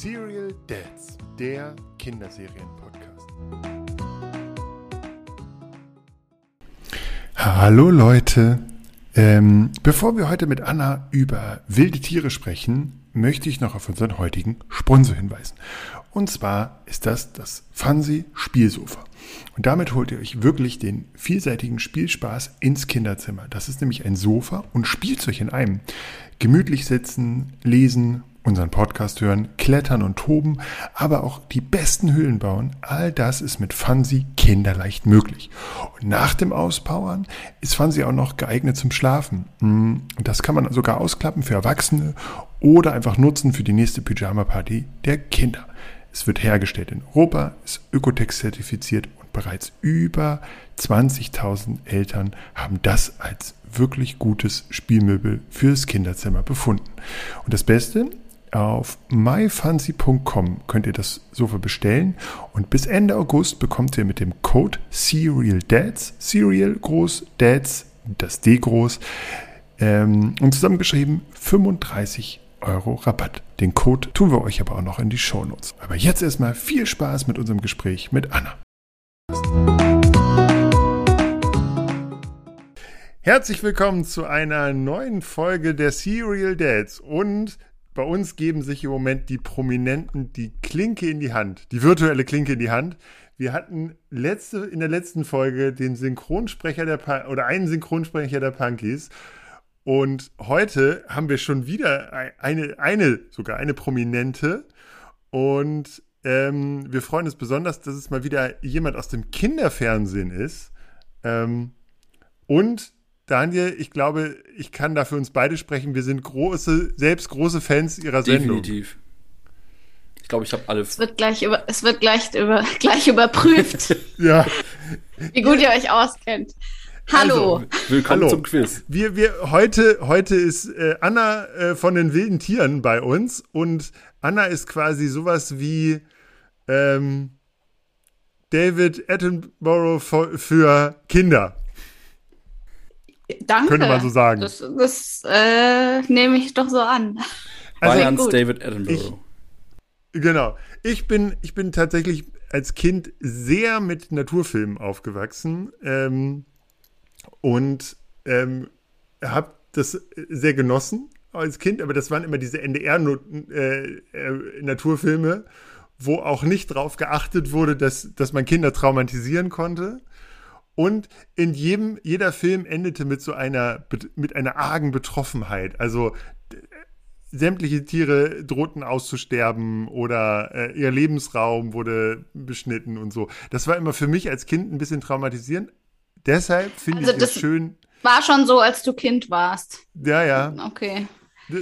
Serial Dads, der Kinderserien-Podcast. Hallo Leute. Ähm, bevor wir heute mit Anna über wilde Tiere sprechen, möchte ich noch auf unseren heutigen Sponsor hinweisen. Und zwar ist das das Fancy Spielsofa. Und damit holt ihr euch wirklich den vielseitigen Spielspaß ins Kinderzimmer. Das ist nämlich ein Sofa und Spielzeug in einem. Gemütlich sitzen, lesen, unseren Podcast hören, klettern und toben, aber auch die besten Höhlen bauen, all das ist mit Fancy kinderleicht möglich. Und nach dem Auspowern ist Fancy auch noch geeignet zum Schlafen. Hm, das kann man sogar ausklappen für Erwachsene oder einfach nutzen für die nächste Pyjama-Party der Kinder. Es wird hergestellt in Europa, ist Ökotex zertifiziert und bereits über 20.000 Eltern haben das als wirklich gutes Spielmöbel fürs Kinderzimmer befunden. Und das Beste, auf myfancy.com könnt ihr das Sofa bestellen und bis Ende August bekommt ihr mit dem Code Serial Dads, Serial groß, Dads, das D groß ähm, und zusammengeschrieben 35 Euro Rabatt. Den Code tun wir euch aber auch noch in die Shownotes. Aber jetzt erstmal viel Spaß mit unserem Gespräch mit Anna. Herzlich willkommen zu einer neuen Folge der Serial Dads und bei uns geben sich im Moment die Prominenten die Klinke in die Hand, die virtuelle Klinke in die Hand. Wir hatten letzte, in der letzten Folge den Synchronsprecher der oder einen Synchronsprecher der Punkies. Und heute haben wir schon wieder eine, eine, sogar eine Prominente. Und ähm, wir freuen uns besonders, dass es mal wieder jemand aus dem Kinderfernsehen ist. Ähm, und Daniel, ich glaube, ich kann da für uns beide sprechen. Wir sind große, selbst große Fans ihrer Sendung. Definitiv. Ich glaube, ich habe alle. Es wird gleich über, es wird gleich über, gleich überprüft. ja. Wie gut ihr euch auskennt. Hallo. Also, willkommen Hallo. zum Quiz. Wir, wir, heute, heute ist äh, Anna äh, von den wilden Tieren bei uns und Anna ist quasi sowas wie ähm, David Attenborough für, für Kinder. Danke. Könnte man so sagen. Das, das äh, nehme ich doch so an. Also Bayerns David Attenborough. Ich, genau. Ich bin, ich bin tatsächlich als Kind sehr mit Naturfilmen aufgewachsen ähm, und ähm, habe das sehr genossen als Kind, aber das waren immer diese NDR-Naturfilme, äh, äh, wo auch nicht drauf geachtet wurde, dass, dass man Kinder traumatisieren konnte. Und in jedem, jeder Film endete mit so einer, mit einer argen Betroffenheit. Also sämtliche Tiere drohten auszusterben oder äh, ihr Lebensraum wurde beschnitten und so. Das war immer für mich als Kind ein bisschen traumatisierend. Deshalb finde also ich es schön. War schon so, als du Kind warst. Ja, ja. Okay.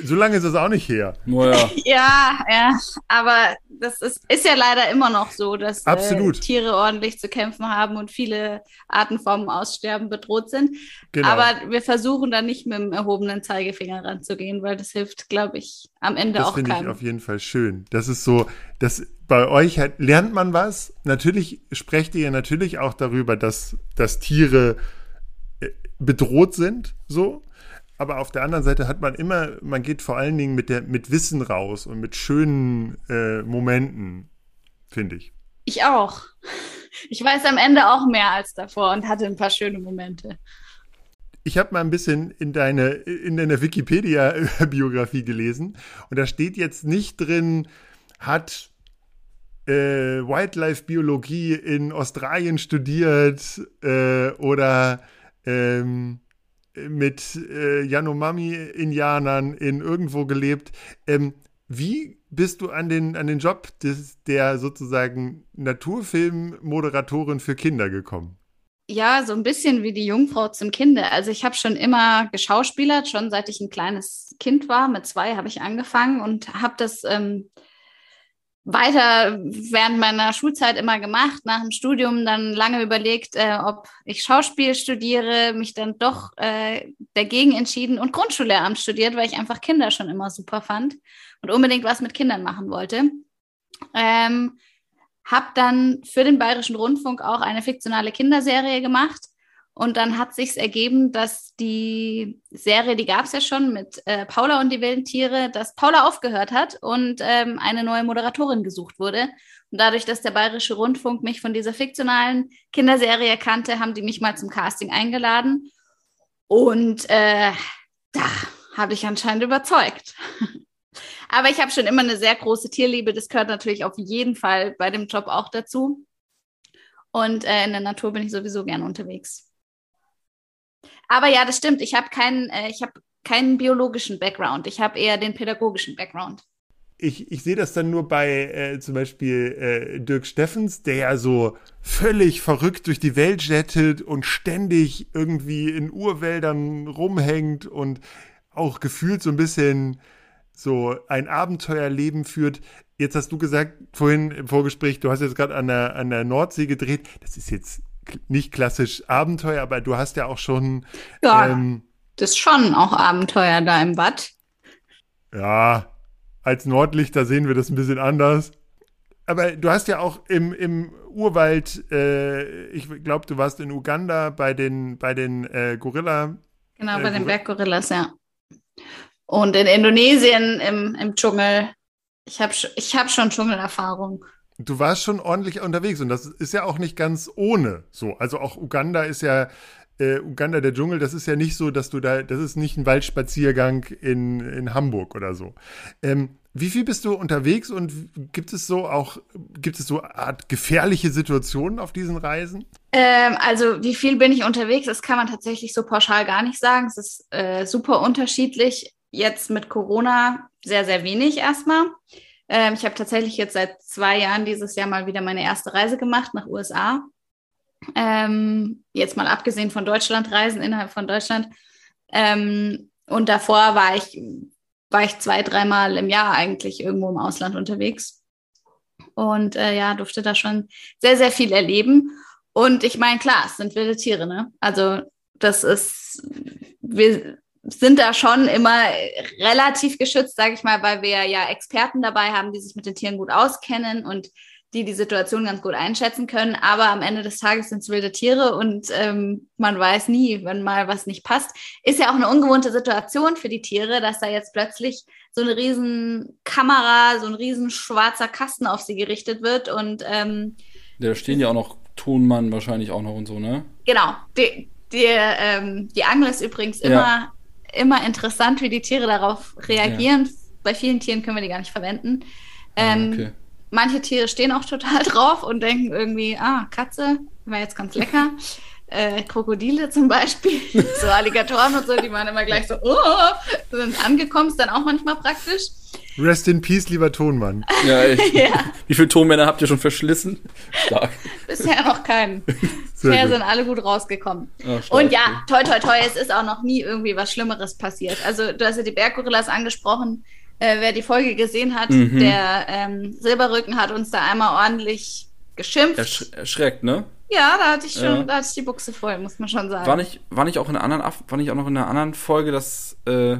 So lange ist das auch nicht her. Oh ja. ja, ja, aber das ist, ist ja leider immer noch so, dass äh, Tiere ordentlich zu kämpfen haben und viele Arten vom Aussterben bedroht sind. Genau. Aber wir versuchen da nicht mit dem erhobenen Zeigefinger ranzugehen, weil das hilft, glaube ich, am Ende das auch keinem. Das finde ich auf jeden Fall schön. Das ist so, dass bei euch halt, lernt man was. Natürlich sprecht ihr natürlich auch darüber, dass, dass Tiere äh, bedroht sind, so aber auf der anderen Seite hat man immer, man geht vor allen Dingen mit, der, mit Wissen raus und mit schönen äh, Momenten, finde ich. Ich auch. Ich weiß am Ende auch mehr als davor und hatte ein paar schöne Momente. Ich habe mal ein bisschen in deine in deiner Wikipedia-Biografie gelesen und da steht jetzt nicht drin, hat äh, Wildlife-Biologie in Australien studiert äh, oder ähm, mit äh, Yanomami-Indianern in irgendwo gelebt. Ähm, wie bist du an den, an den Job des, der sozusagen Naturfilmmoderatorin für Kinder gekommen? Ja, so ein bisschen wie die Jungfrau zum Kinde. Also ich habe schon immer geschauspielert, schon seit ich ein kleines Kind war. Mit zwei habe ich angefangen und habe das ähm, weiter während meiner Schulzeit immer gemacht, nach dem Studium dann lange überlegt, äh, ob ich Schauspiel studiere, mich dann doch äh, dagegen entschieden und Grundschullehramt studiert, weil ich einfach Kinder schon immer super fand und unbedingt was mit Kindern machen wollte. Ähm, habe dann für den Bayerischen Rundfunk auch eine fiktionale Kinderserie gemacht Und dann hat sich's ergeben, dass die Serie, die gab es ja schon mit äh, Paula und die wilden Tiere, dass Paula aufgehört hat und ähm, eine neue Moderatorin gesucht wurde. Und dadurch, dass der Bayerische Rundfunk mich von dieser fiktionalen Kinderserie kannte, haben die mich mal zum Casting eingeladen. Und äh, da habe ich anscheinend überzeugt. Aber ich habe schon immer eine sehr große Tierliebe. Das gehört natürlich auf jeden Fall bei dem Job auch dazu. Und äh, in der Natur bin ich sowieso gern unterwegs. Aber ja, das stimmt. Ich habe keinen, äh, ich habe keinen biologischen Background. Ich habe eher den pädagogischen Background. Ich, ich sehe das dann nur bei äh, zum Beispiel äh, Dirk Steffens, der ja so völlig verrückt durch die Welt jettet und ständig irgendwie in Urwäldern rumhängt und auch gefühlt so ein bisschen so ein Abenteuerleben führt. Jetzt hast du gesagt, vorhin im Vorgespräch, du hast jetzt gerade an der, an der Nordsee gedreht. Das ist jetzt nicht klassisch Abenteuer, aber du hast ja auch schon. Ja, ähm, das ist schon auch Abenteuer da im Bad. Ja, als Nordlichter sehen wir das ein bisschen anders. Aber du hast ja auch im, im Urwald, äh, ich glaube, du warst in Uganda bei den, bei den äh, Gorilla. Genau, bei äh, den Berggorillas, ja. Und in Indonesien im, im Dschungel. Ich habe ich hab schon Dschungelerfahrung. Du warst schon ordentlich unterwegs und das ist ja auch nicht ganz ohne so. Also auch Uganda ist ja, äh, Uganda der Dschungel, das ist ja nicht so, dass du da, das ist nicht ein Waldspaziergang in, in Hamburg oder so. Ähm, wie viel bist du unterwegs und gibt es so auch, gibt es so Art gefährliche Situationen auf diesen Reisen? Ähm, also wie viel bin ich unterwegs? Das kann man tatsächlich so pauschal gar nicht sagen. Es ist äh, super unterschiedlich jetzt mit Corona sehr, sehr wenig erstmal. Ähm, ich habe tatsächlich jetzt seit zwei Jahren dieses Jahr mal wieder meine erste Reise gemacht nach USA. Ähm, jetzt mal abgesehen von Deutschlandreisen innerhalb von Deutschland. Ähm, und davor war ich, war ich zwei, dreimal im Jahr eigentlich irgendwo im Ausland unterwegs. Und äh, ja, durfte da schon sehr, sehr viel erleben. Und ich meine, klar, es sind wilde Tiere, ne? Also das ist, wir sind da schon immer relativ geschützt, sage ich mal, weil wir ja Experten dabei haben, die sich mit den Tieren gut auskennen und die die Situation ganz gut einschätzen können. Aber am Ende des Tages sind es wilde Tiere und ähm, man weiß nie, wenn mal was nicht passt. Ist ja auch eine ungewohnte Situation für die Tiere, dass da jetzt plötzlich so eine riesen Kamera, so ein riesen schwarzer Kasten auf sie gerichtet wird und ähm, da stehen ja auch noch Tonmann wahrscheinlich auch noch und so, ne? Genau. Die, die, ähm, die Angel ist übrigens immer ja immer interessant, wie die Tiere darauf reagieren. Ja. Bei vielen Tieren können wir die gar nicht verwenden. Ah, ähm, okay. Manche Tiere stehen auch total drauf und denken irgendwie, ah, Katze, war jetzt ganz lecker. Äh, Krokodile zum Beispiel, so Alligatoren und so, die waren immer gleich so, oh, sind angekommen, ist dann auch manchmal praktisch. Rest in Peace, lieber Tonmann. Ja, ich, ja. Wie viele Tonmänner habt ihr schon verschlissen? Stark. Bisher noch keinen. Bisher sind alle gut rausgekommen. Ach, und ja, toi, toi, toi, es ist auch noch nie irgendwie was Schlimmeres passiert. Also, du hast ja die Berggorillas angesprochen. Äh, wer die Folge gesehen hat, mhm. der ähm, Silberrücken hat uns da einmal ordentlich geschimpft. Ersch erschreckt, ne? Ja, da hatte ich schon, ja. da hatte ich die Buchse voll, muss man schon sagen. War nicht, war nicht auch in einer anderen, war nicht auch noch in einer anderen Folge, dass, äh,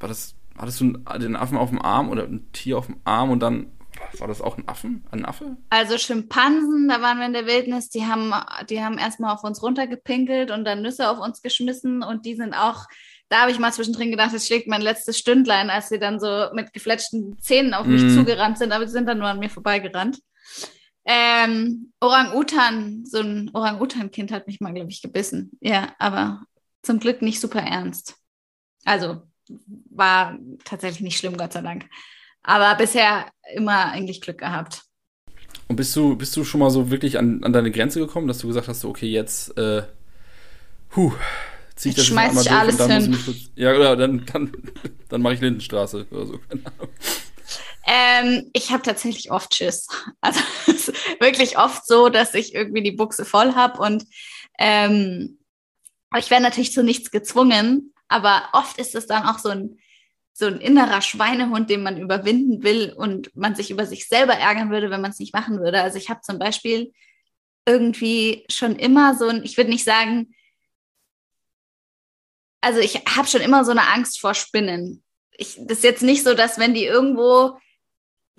war das hattest du den Affen auf dem Arm oder ein Tier auf dem Arm und dann war das auch ein Affen, ein Affe? Also Schimpansen, da waren wir in der Wildnis, die haben, die haben erstmal auf uns runtergepinkelt und dann Nüsse auf uns geschmissen und die sind auch, da habe ich mal zwischendrin gedacht, es schlägt mein letztes Stündlein, als sie dann so mit gefletschten Zähnen auf mich mm. zugerannt sind, aber sie sind dann nur an mir vorbeigerannt. Ähm, Orang-Utan, so ein Orang-Utan-Kind hat mich mal, glaube ich, gebissen. Ja, aber zum Glück nicht super ernst. Also war tatsächlich nicht schlimm, Gott sei Dank. Aber bisher immer eigentlich Glück gehabt. Und bist du, bist du schon mal so wirklich an, an deine Grenze gekommen, dass du gesagt hast, okay, jetzt, äh, huh, zieh ich das schmeiß jetzt einmal durch alles hin. Kurz, ja, ja, dann, dann, dann mache ich Lindenstraße oder so, keine Ahnung. Ähm, ich habe tatsächlich oft Schiss. Also es ist wirklich oft so, dass ich irgendwie die Buchse voll habe und ähm, ich werde natürlich zu nichts gezwungen, aber oft ist es dann auch so ein, so ein innerer Schweinehund, den man überwinden will und man sich über sich selber ärgern würde, wenn man es nicht machen würde. Also ich habe zum Beispiel irgendwie schon immer so ein, ich würde nicht sagen, also ich habe schon immer so eine Angst vor Spinnen. Ich, das ist jetzt nicht so, dass wenn die irgendwo,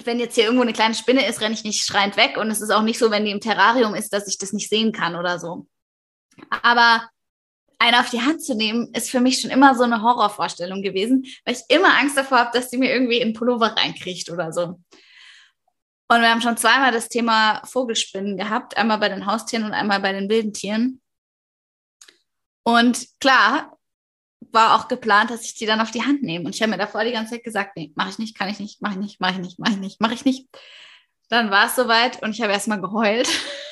wenn jetzt hier irgendwo eine kleine Spinne ist, renne ich nicht schreiend weg. Und es ist auch nicht so, wenn die im Terrarium ist, dass ich das nicht sehen kann oder so. Aber einen auf die Hand zu nehmen, ist für mich schon immer so eine Horrorvorstellung gewesen, weil ich immer Angst davor habe, dass die mir irgendwie in Pullover reinkriegt oder so. Und wir haben schon zweimal das Thema Vogelspinnen gehabt, einmal bei den Haustieren und einmal bei den wilden Tieren. Und klar, war auch geplant, dass ich die dann auf die Hand nehme. Und ich habe mir davor die ganze Zeit gesagt, nee, mache ich nicht, kann ich nicht, mache ich nicht, mache ich nicht, mache ich nicht, mache ich nicht. Dann war es soweit und ich habe erstmal geheult.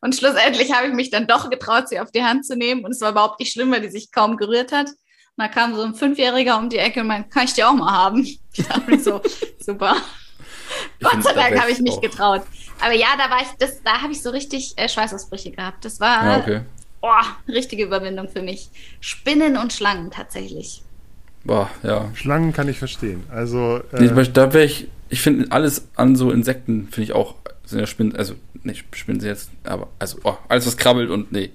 Und schlussendlich habe ich mich dann doch getraut, sie auf die Hand zu nehmen. Und es war überhaupt nicht schlimm, weil die sich kaum gerührt hat. Und da kam so ein Fünfjähriger um die Ecke und meinte, kann ich die auch mal haben? Ich dachte mir so, super. Gott sei Dank habe ich mich auch. getraut. Aber ja, da war ich, das, da habe ich so richtig äh, Schweißausbrüche gehabt. Das war ja, okay. oh, richtige Überwindung für mich. Spinnen und Schlangen tatsächlich. Boah, ja. Schlangen kann ich verstehen. Also. Äh, nee, da wäre ich, ich finde alles an so Insekten finde ich auch sind ja Spinnen, also nicht Spinnen sie jetzt, aber also oh, alles was krabbelt und nee.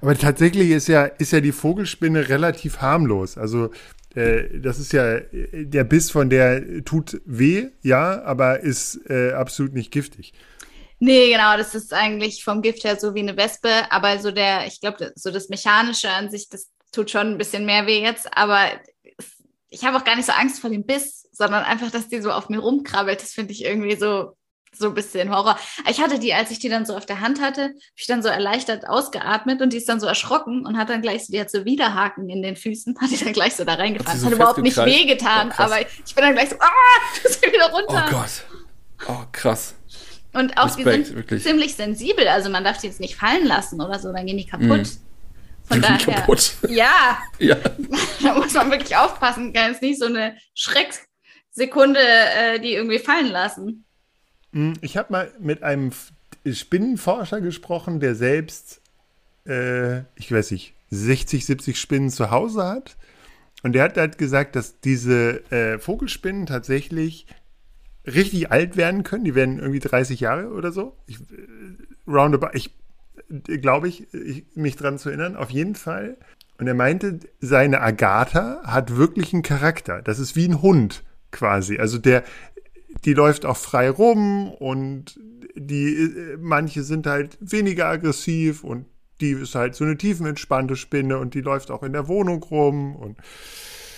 Aber tatsächlich ist ja ist ja die Vogelspinne relativ harmlos. Also äh, das ist ja, der Biss von der tut weh, ja, aber ist äh, absolut nicht giftig. Nee, genau, das ist eigentlich vom Gift her so wie eine Wespe, aber so der, ich glaube, so das Mechanische an sich, das tut schon ein bisschen mehr weh jetzt, aber ich habe auch gar nicht so Angst vor dem Biss, sondern einfach, dass die so auf mir rumkrabbelt, das finde ich irgendwie so so ein bisschen Horror. Ich hatte die, als ich die dann so auf der Hand hatte, habe ich dann so erleichtert ausgeatmet und die ist dann so erschrocken und hat dann gleich so, die hat so Widerhaken in den Füßen, hat die dann gleich so da reingefahren. Hat, so hat überhaupt nicht wehgetan, oh, aber ich bin dann gleich so, ah, du bist wieder runter. Oh Gott. Oh, krass. Und auch Respekt, die sind wirklich. ziemlich sensibel, also man darf die jetzt nicht fallen lassen oder so, dann gehen die kaputt. Mm. Von daher, kaputt. Ja, ja, da muss man wirklich aufpassen, kann jetzt nicht so eine Schrecksekunde äh, die irgendwie fallen lassen. Hm, ich habe mal mit einem Spinnenforscher gesprochen, der selbst, äh, ich weiß nicht, 60, 70 Spinnen zu Hause hat. Und der hat halt gesagt, dass diese äh, Vogelspinnen tatsächlich richtig alt werden können. Die werden irgendwie 30 Jahre oder so. Ich, äh, roundabout, ich glaube ich, ich, mich dran zu erinnern, auf jeden Fall. Und er meinte, seine Agatha hat wirklich einen Charakter. Das ist wie ein Hund quasi. Also der, die läuft auch frei rum und die, manche sind halt weniger aggressiv und die ist halt so eine tiefenentspannte Spinne und die läuft auch in der Wohnung rum und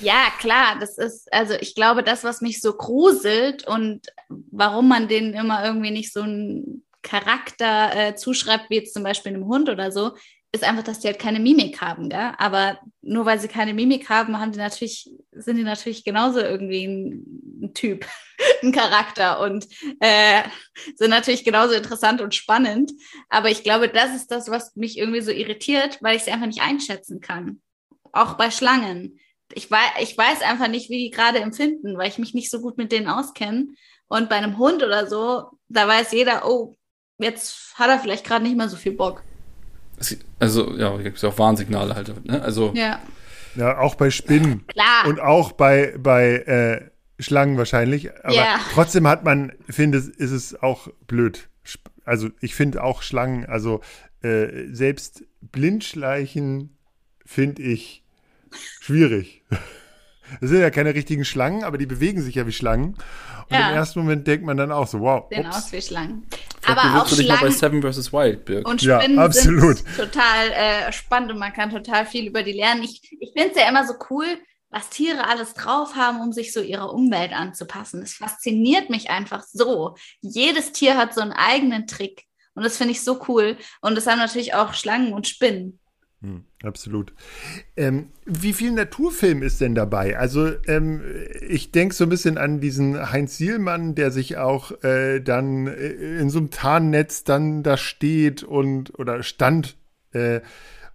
ja, klar, das ist, also ich glaube, das, was mich so gruselt und warum man denen immer irgendwie nicht so einen Charakter äh, zuschreibt, wie jetzt zum Beispiel einem Hund oder so, ist einfach, dass die halt keine Mimik haben, gell? Aber nur weil sie keine Mimik haben, haben die natürlich, sind die natürlich genauso irgendwie ein, ein Typ, ein Charakter und äh, sind natürlich genauso interessant und spannend. Aber ich glaube, das ist das, was mich irgendwie so irritiert, weil ich sie einfach nicht einschätzen kann. Auch bei Schlangen. Ich weiß, ich weiß einfach nicht, wie die gerade empfinden, weil ich mich nicht so gut mit denen auskenne. Und bei einem Hund oder so, da weiß jeder, oh, jetzt hat er vielleicht gerade nicht mehr so viel Bock also, ja, gibt es ja auch Warnsignale halt. Ne? Also, ja. Ja, auch bei Spinnen. Klar. Und auch bei, bei äh, Schlangen wahrscheinlich. Aber ja. trotzdem hat man, finde ich, ist es auch blöd. Also, ich finde auch Schlangen, also äh, selbst Blindschleichen finde ich schwierig. Das sind ja keine richtigen Schlangen, aber die bewegen sich ja wie Schlangen. Und ja. im ersten Moment denkt man dann auch so, wow. Sehen aus wie Schlangen. Aber auch Schlangen. Mal bei Seven vs. Wild, Birk. Und Spinnen ja, absolut. sind total äh, spannend und man kann total viel über die lernen. Ich, ich finde es ja immer so cool, was Tiere alles drauf haben, um sich so ihrer Umwelt anzupassen. Es fasziniert mich einfach so. Jedes Tier hat so einen eigenen Trick. Und das finde ich so cool. Und das haben natürlich auch Schlangen und Spinnen. Hm, absolut. Ähm, wie viel Naturfilm ist denn dabei? Also ähm, ich denke so ein bisschen an diesen Heinz Sielmann, der sich auch äh, dann äh, in so einem Tarnnetz dann da steht und oder stand äh,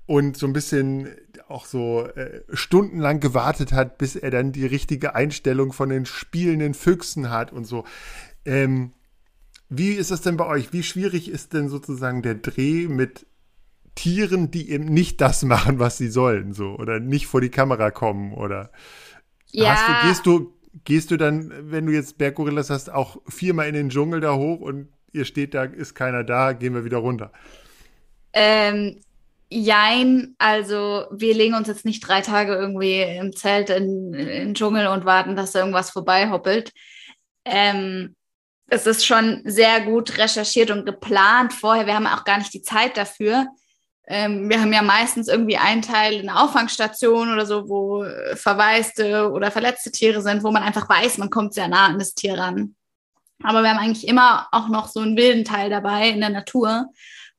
und so ein bisschen auch so äh, stundenlang gewartet hat, bis er dann die richtige Einstellung von den spielenden Füchsen hat und so. Ähm, wie ist das denn bei euch? Wie schwierig ist denn sozusagen der Dreh mit Tieren, die eben nicht das machen, was sie sollen, so oder nicht vor die Kamera kommen oder ja. du, gehst du gehst du dann, wenn du jetzt Berggorillas hast, auch viermal in den Dschungel da hoch und ihr steht da, ist keiner da, gehen wir wieder runter? Ähm, jein, also wir legen uns jetzt nicht drei Tage irgendwie im Zelt in, in den Dschungel und warten, dass da irgendwas vorbeihoppelt. Ähm, es ist schon sehr gut recherchiert und geplant vorher. Wir haben auch gar nicht die Zeit dafür ähm, wir haben ja meistens irgendwie einen Teil in der Auffangstation oder so, wo äh, verwaiste oder verletzte Tiere sind, wo man einfach weiß, man kommt sehr nah an das Tier ran. Aber wir haben eigentlich immer auch noch so einen wilden Teil dabei in der Natur.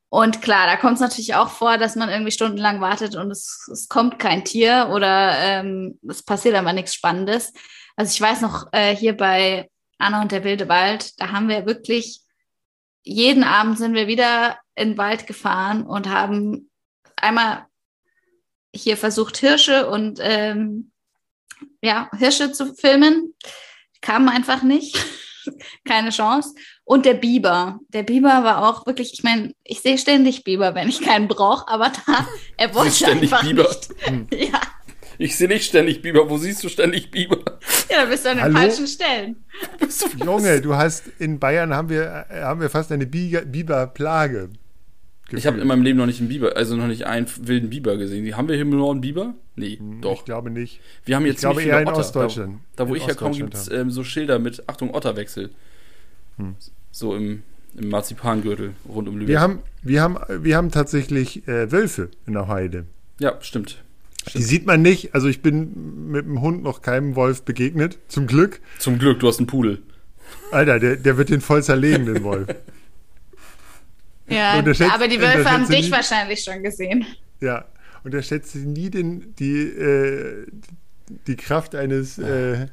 Und klar, da kommt es natürlich auch vor, dass man irgendwie stundenlang wartet und es, es kommt kein Tier oder ähm, es passiert aber nichts Spannendes. Also ich weiß noch, äh, hier bei Anna und der wilde Wald, da haben wir wirklich, jeden Abend sind wir wieder in den Wald gefahren und haben einmal hier versucht, Hirsche und ähm, ja, Hirsche zu filmen. Kamen einfach nicht. Keine Chance. Und der Biber. Der Biber war auch wirklich, ich meine, ich sehe ständig Biber, wenn ich keinen brauche, aber da, er wollte ständig einfach Biber. nicht. Ja, Ich sehe nicht ständig Biber. Wo siehst du ständig Biber? ja, da bist du an den Hallo? falschen Stellen. Junge, du hast in Bayern haben wir, äh, haben wir fast eine Biber- Biberplage. Ich habe in meinem Leben noch nicht einen Biber, also noch nicht einen wilden Biber gesehen. Haben wir hier im Norden Biber? Nee, doch. Ich glaube nicht. Wir haben hier ich glaube eher in Otter. Ostdeutschland. Da, da wo In ich herkomme, gibt es ähm, so Schilder mit Achtung Otterwechsel. So im, im Marzipangürtel rund um Lübeck. Wir haben, wir haben, wir haben tatsächlich äh, Wölfe in der Heide. ja, stimmt. Die sieht man nicht. Also ich bin mit dem Hund noch keinem Wolf begegnet. Zum Glück. Zum Glück, du hast einen Pudel. Alter, der, der wird den voll zerlegen, den Wolf. Ja, Unterschätzt- aber die Wölfe haben dich nie- wahrscheinlich schon gesehen. Ja. Und er schätzt nie den, die, äh, die Kraft eines äh,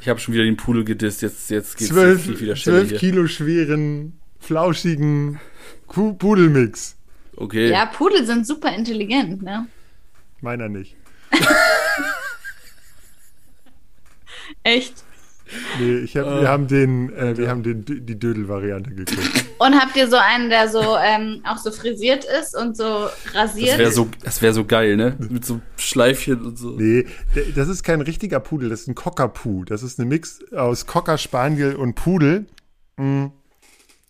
Ich habe schon wieder den Pudel gedisst. Jetzt, jetzt geht's zwölf, viel, viel der Stelle zwölf hier. Kilo schweren, flauschigen Pudelmix. Okay. Ja, Pudel sind super intelligent, ne? Meiner nicht. Echt. Nee, ich hab, wir haben den, äh, wir haben den, die Dödel-Variante geguckt. Und habt ihr so einen, der so ähm, auch so frisiert ist und so rasiert? Das wäre so, das wär so geil, ne? Mit so Schleifchen und so. Nee, das ist kein richtiger Pudel, das ist ein Cockapoo. Das ist ein Mix aus Cocker Spaniel und Pudel. Mm.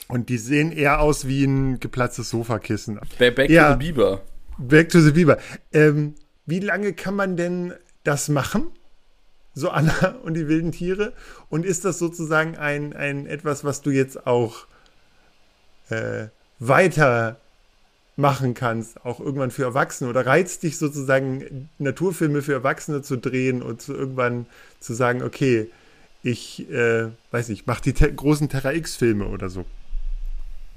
Und die sehen eher aus wie ein geplatztes Sofakissen. Back, back Ja. to the Biber. Back to the Biber. Ähm, wie lange kann man denn das machen? So Anna und die wilden Tiere? Und ist das sozusagen ein, ein etwas, was du jetzt auch äh, weiter machen kannst, auch irgendwann für Erwachsene? Oder reizt dich sozusagen, Naturfilme für Erwachsene zu drehen und zu irgendwann zu sagen, okay, ich äh, weiß nicht, mach die te großen Terra X-Filme oder so.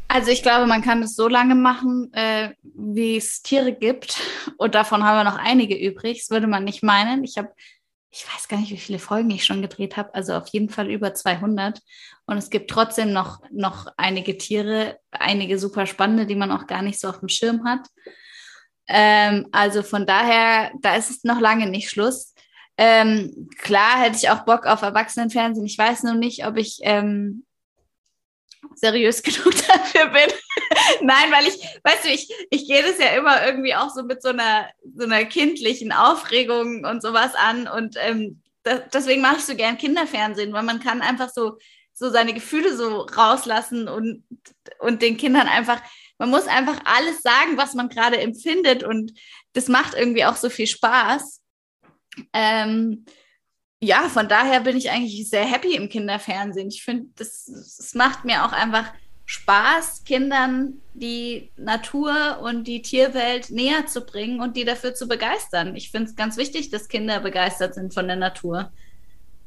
Also ich glaube, man kann das so lange machen, äh, wie es Tiere gibt. Und davon haben wir noch einige übrig. Das würde man nicht meinen. Ich habe, ich weiß gar nicht, wie viele Folgen ich schon gedreht habe. Also auf jeden Fall über 200. Und es gibt trotzdem noch, noch einige Tiere, einige super spannende, die man auch gar nicht so auf dem Schirm hat. Ähm, also von daher, da ist es noch lange nicht Schluss. Ähm, klar hätte ich auch Bock auf Erwachsenenfernsehen. Ich weiß nur nicht, ob ich ähm, seriös genug dafür bin. Nein, weil ich, weißt du, ich, ich gehe das ja immer irgendwie auch so mit so einer, so einer kindlichen Aufregung und sowas an. Und ähm, das, deswegen mache ich so gern Kinderfernsehen, weil man kann einfach so, so seine Gefühle so rauslassen und, und den Kindern einfach, man muss einfach alles sagen, was man gerade empfindet. Und das macht irgendwie auch so viel Spaß. Ähm, ja, von daher bin ich eigentlich sehr happy im Kinderfernsehen. Ich finde, das, das macht mir auch einfach Spaß, Kindern die Natur und die Tierwelt näher zu bringen und die dafür zu begeistern. Ich finde es ganz wichtig, dass Kinder begeistert sind von der Natur.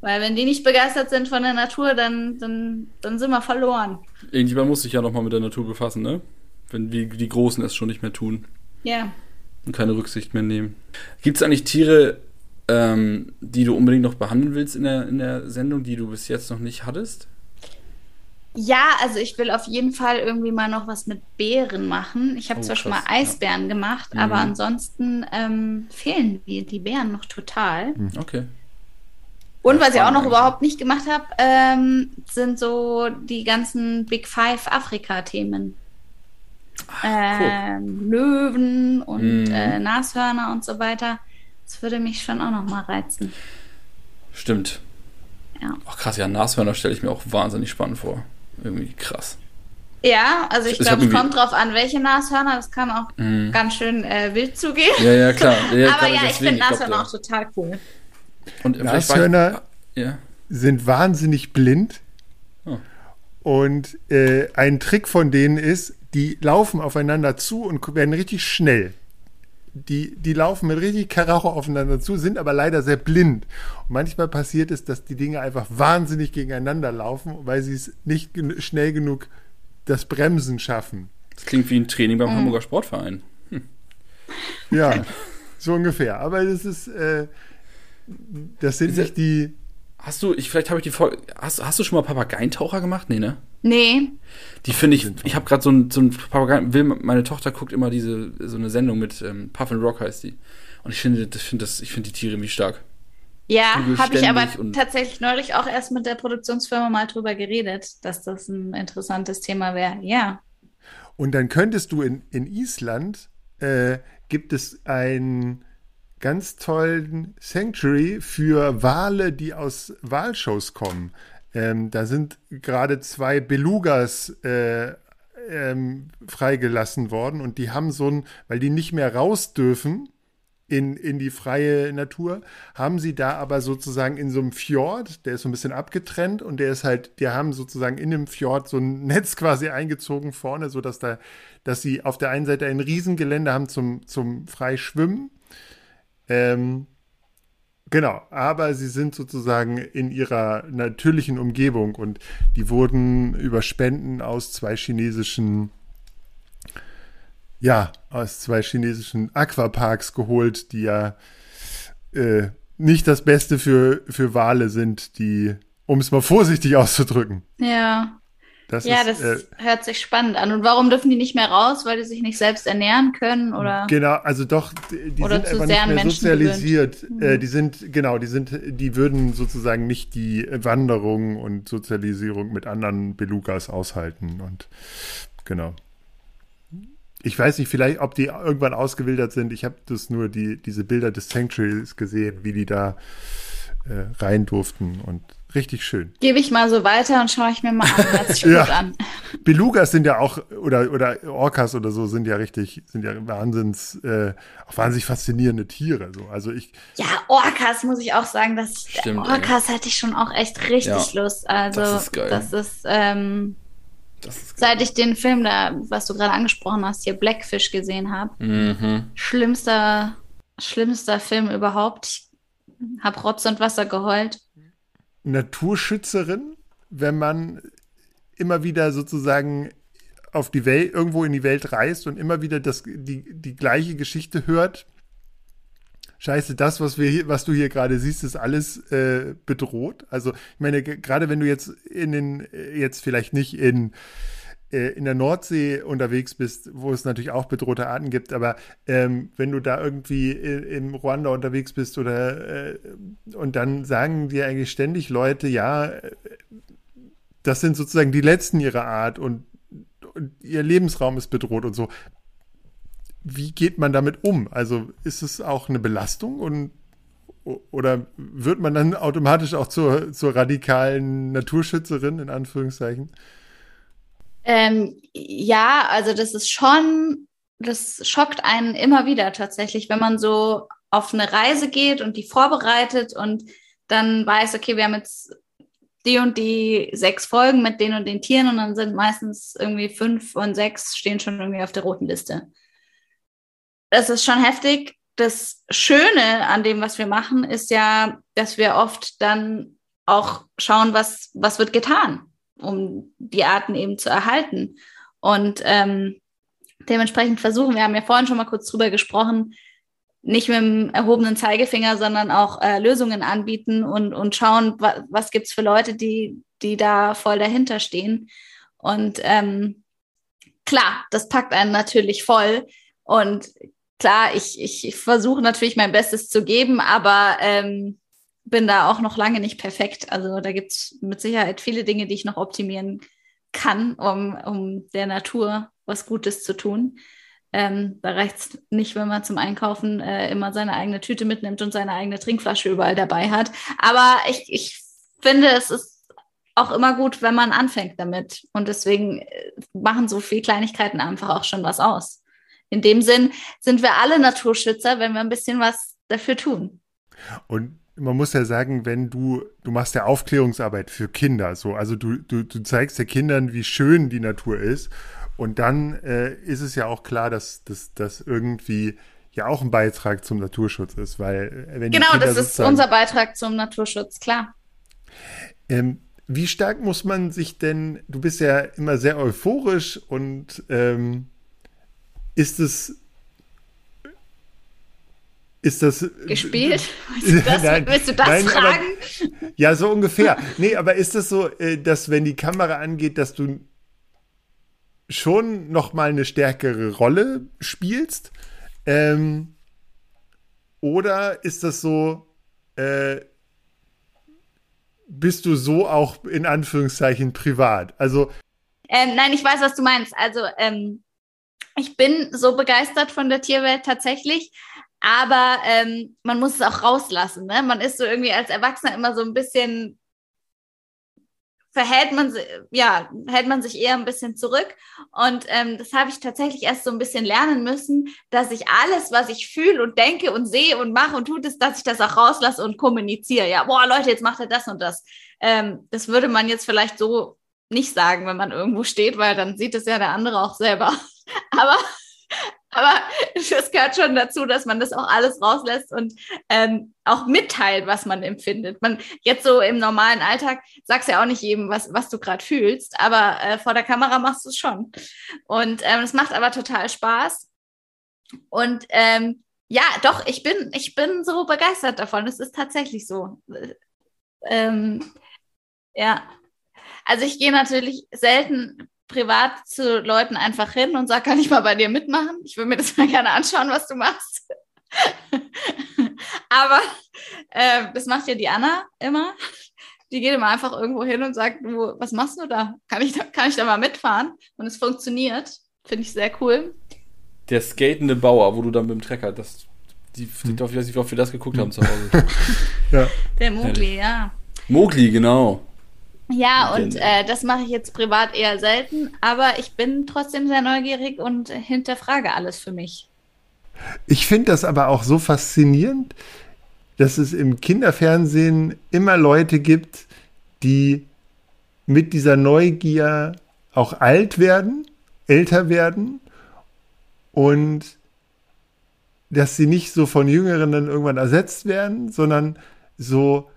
Weil wenn die nicht begeistert sind von der Natur, dann, dann, dann sind wir verloren. Irgendjemand muss sich ja nochmal mit der Natur befassen, ne? Wenn wie die Großen es schon nicht mehr tun Ja. und keine Rücksicht mehr nehmen. Gibt es eigentlich Tiere, ähm, die du unbedingt noch behandeln willst in der, in der Sendung, die du bis jetzt noch nicht hattest? Ja, also ich will auf jeden Fall irgendwie mal noch was mit Bären machen. Ich habe Oh, zwar schon mal krass, ja. Eisbären gemacht, aber Mhm. ansonsten ähm, fehlen die, die Bären noch total. Okay. Und Ja, was ich auch noch überhaupt nicht gemacht habe, ähm, sind so die ganzen Big Five Afrika-Themen. Ähm, Löwen und Mhm. äh, Nashörner und so weiter. Das würde mich schon auch noch mal reizen. Stimmt. Ja. Ach krass, ja, Nashörner stelle ich mir auch wahnsinnig spannend vor. Irgendwie krass. Ja, also ich Ich glaube, es kommt drauf an, welche Nashörner. Das kann auch Mhm. ganz schön äh, wild zugehen. Ja, ja, klar. Ja, Aber ja, ich finde Nashörner auch total cool. Und war Nashörner ich- Ja. sind wahnsinnig blind. Oh. Und äh, ein Trick von denen ist, die laufen aufeinander zu und werden richtig schnell. Die, die laufen mit richtig Karacho aufeinander zu, sind aber leider sehr blind. Und manchmal passiert es, dass die Dinge einfach wahnsinnig gegeneinander laufen, weil sie es nicht gen schnell genug das Bremsen schaffen. Das klingt wie ein Training beim mhm. Hamburger Sportverein. Hm. Ja, so ungefähr. Aber das ist, äh, das sind nicht die. Hast du, ich, vielleicht habe ich die Folge. Hast, hast du schon mal Papageientaucher gemacht? Nee, ne? Nee. Die finde ich, ich habe gerade so ein, so ein Papageien, will, meine Tochter guckt immer diese, so eine Sendung mit ähm, Puff and Rock heißt die. Und ich finde, das, finde das, ich finde die Tiere irgendwie stark. Ja, habe ich aber tatsächlich neulich auch erst mit der Produktionsfirma mal drüber geredet, dass das ein interessantes Thema wäre. Ja. Und dann könntest du in, in Island, äh, gibt es ein ganz tollen Sanctuary für Wale, die aus Walshows kommen. Ähm, da sind gerade zwei Belugas äh, ähm, freigelassen worden und die haben so ein, weil die nicht mehr raus dürfen in, in die freie Natur, haben sie da aber sozusagen in so einem Fjord, der ist so ein bisschen abgetrennt und der ist halt, die haben sozusagen in dem Fjord so ein Netz quasi eingezogen vorne, sodass da, dass sie auf der einen Seite ein Riesengelände haben zum, zum Freischwimmen ähm, genau, aber sie sind sozusagen in ihrer natürlichen Umgebung und die wurden über Spenden aus zwei chinesischen, ja, aus zwei chinesischen Aquaparks geholt, die ja äh, nicht das Beste für, für Wale sind, die, um es mal vorsichtig auszudrücken. Ja. Das ja, ist, das äh, hört sich spannend an. Und warum dürfen die nicht mehr raus, weil die sich nicht selbst ernähren können oder? Genau, also doch, die, die sind einfach nicht mehr sozialisiert. Äh, die sind genau, die sind, die würden sozusagen nicht die Wanderung und Sozialisierung mit anderen Belugas aushalten und genau. Ich weiß nicht, vielleicht, ob die irgendwann ausgewildert sind. Ich habe das nur die diese Bilder des Sanctuaries gesehen, wie die da äh, rein durften und Richtig schön. Gebe ich mal so weiter und schaue ich mir mal an. Hört sich ja. gut an. Belugas sind ja auch, oder, oder Orcas oder so, sind ja richtig, sind ja wahnsinns, äh, auch wahnsinnig faszinierende Tiere. So. Also ich. Ja, Orcas muss ich auch sagen, dass Stimmt, Orcas ey. hatte ich schon auch echt richtig ja, Lust. Also das ist geil. Das ist, ähm, das ist seit ich den Film da, was du gerade angesprochen hast, hier Blackfish gesehen habe. Mhm. Schlimmster, schlimmster Film überhaupt. Ich habe Rotz und Wasser geheult. Naturschützerin, wenn man immer wieder sozusagen auf die Welt, irgendwo in die Welt reist und immer wieder das, die, die gleiche Geschichte hört. Scheiße, das, was wir hier, was du hier gerade siehst, ist alles äh, bedroht. Also, ich meine, gerade wenn du jetzt in den, jetzt vielleicht nicht in äh, in der Nordsee unterwegs bist, wo es natürlich auch bedrohte Arten gibt, aber ähm, wenn du da irgendwie im Ruanda unterwegs bist oder äh, und dann sagen dir eigentlich ständig Leute, ja, äh, das sind sozusagen die letzten ihrer Art und, und ihr Lebensraum ist bedroht und so. Wie geht man damit um? Also ist es auch eine Belastung und oder wird man dann automatisch auch zur, zur radikalen Naturschützerin, in Anführungszeichen? Ähm, ja, also das ist schon, das schockt einen immer wieder tatsächlich, wenn man so auf eine Reise geht und die vorbereitet und dann weiß, okay, wir haben jetzt die und die sechs Folgen mit den und den Tieren und dann sind meistens irgendwie fünf und sechs stehen schon irgendwie auf der roten Liste. Das ist schon heftig. Das Schöne an dem, was wir machen, ist ja, dass wir oft dann auch schauen, was, was wird getan um die Arten eben zu erhalten. Und ähm, dementsprechend versuchen, wir haben ja vorhin schon mal kurz drüber gesprochen, nicht mit dem erhobenen Zeigefinger, sondern auch äh, Lösungen anbieten und, und schauen, wa was gibt's für Leute, die, die da voll dahinter stehen. Und ähm, klar, das packt einen natürlich voll. Und klar, ich, ich, ich versuche natürlich mein Bestes zu geben, aber ähm, bin da auch noch lange nicht perfekt. Also da gibt es mit Sicherheit viele Dinge, die ich noch optimieren kann, um, um der Natur was Gutes zu tun. Ähm, da reicht es nicht, wenn man zum Einkaufen äh, immer seine eigene Tüte mitnimmt und seine eigene Trinkflasche überall dabei hat. Aber ich, ich finde, es ist auch immer gut, wenn man anfängt damit. Und deswegen äh, machen so viele Kleinigkeiten einfach auch schon was aus. In dem Sinn sind wir alle Naturschützer, wenn wir ein bisschen was dafür tun. Und man muss ja sagen, wenn du, du machst ja Aufklärungsarbeit für Kinder, so, also du, du, du zeigst ja Kindern, wie schön die Natur ist. Und dann äh, ist es ja auch klar, dass das irgendwie ja auch ein Beitrag zum Naturschutz ist, weil äh, wenn Genau, das ist unser Beitrag zum Naturschutz, klar. Ähm, wie stark muss man sich denn, du bist ja immer sehr euphorisch und ähm, ist es ist das gespielt? Willst du das, nein, willst du das nein, fragen? Aber, ja, so ungefähr. Nee, aber ist das so, äh, dass wenn die Kamera angeht, dass du schon noch mal eine stärkere Rolle spielst? Ähm, oder ist das so, äh, bist du so auch in Anführungszeichen privat? Also ähm, nein, ich weiß, was du meinst. Also ähm, ich bin so begeistert von der Tierwelt tatsächlich, aber ähm, man muss es auch rauslassen. Ne? Man ist so irgendwie als Erwachsener immer so ein bisschen verhält man, ja, hält man sich eher ein bisschen zurück. Und ähm, das habe ich tatsächlich erst so ein bisschen lernen müssen, dass ich alles, was ich fühle und denke und sehe und mache und tue, ist, dass ich das auch rauslasse und kommuniziere. Ja, boah, Leute, jetzt macht er das und das. Ähm, das würde man jetzt vielleicht so nicht sagen, wenn man irgendwo steht, weil dann sieht es ja der andere auch selber. Aber aber es gehört schon dazu, dass man das auch alles rauslässt und ähm, auch mitteilt, was man empfindet. Man jetzt so im normalen Alltag sagst ja auch nicht jedem, was, was du gerade fühlst, aber äh, vor der Kamera machst du es schon. Und ähm, es macht aber total Spaß. Und ähm, ja, doch, ich bin, ich bin so begeistert davon. Es ist tatsächlich so. Ähm, ja. Also ich gehe natürlich selten privat zu Leuten einfach hin und sage, kann ich mal bei dir mitmachen? Ich würde mir das mal gerne anschauen, was du machst. Aber äh, das macht ja die Anna immer. Die geht immer einfach irgendwo hin und sagt, du, was machst du da? Kann ich da, kann ich da mal mitfahren? Und es funktioniert. Finde ich sehr cool. Der skatende Bauer, wo du dann mit dem Trecker, das, die, die, ich weiß nicht, wie oft wir das geguckt haben zu Hause. ja. Der Mogli, ja. Mogli, genau. Ja, und äh, das mache ich jetzt privat eher selten, aber ich bin trotzdem sehr neugierig und hinterfrage alles für mich. Ich finde das aber auch so faszinierend, dass es im Kinderfernsehen immer Leute gibt, die mit dieser Neugier auch alt werden, älter werden und dass sie nicht so von Jüngeren dann irgendwann ersetzt werden, sondern so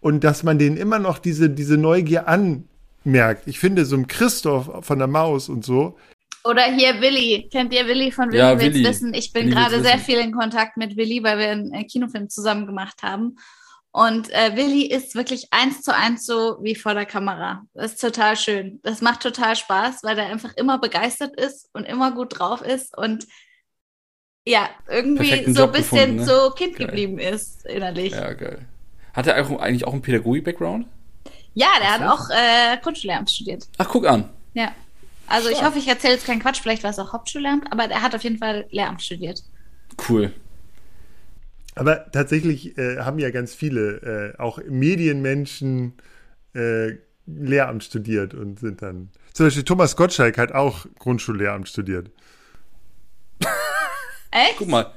und dass man denen immer noch diese, diese Neugier anmerkt. Ich finde, so ein Christoph von der Maus und so. Oder hier Willi. Kennt ihr Willi von Willi ja, will's Willi. wissen? Ich bin gerade sehr viel in Kontakt mit Willi, weil wir einen Kinofilm zusammen gemacht haben. Und äh, Willi ist wirklich eins zu eins so wie vor der Kamera. Das ist total schön. Das macht total Spaß, weil er einfach immer begeistert ist und immer gut drauf ist und ja, irgendwie so ein bisschen gefunden, ne? so Kind geil. geblieben ist innerlich. Ja, geil. Hat er eigentlich auch einen Pädagogik-Background? Ja, der hat auch äh, Grundschullehramt studiert. Ach, guck an. Ja. Also ich hoffe, ich erzähle jetzt keinen Quatsch, vielleicht war es auch Hauptschullehramt, aber er hat auf jeden Fall Lehramt studiert. Cool. Aber tatsächlich äh, haben ja ganz viele, äh, auch Medienmenschen, äh, Lehramt studiert und sind dann. Zum Beispiel Thomas Gottschalk hat auch Grundschullehramt studiert. Echt? Guck mal,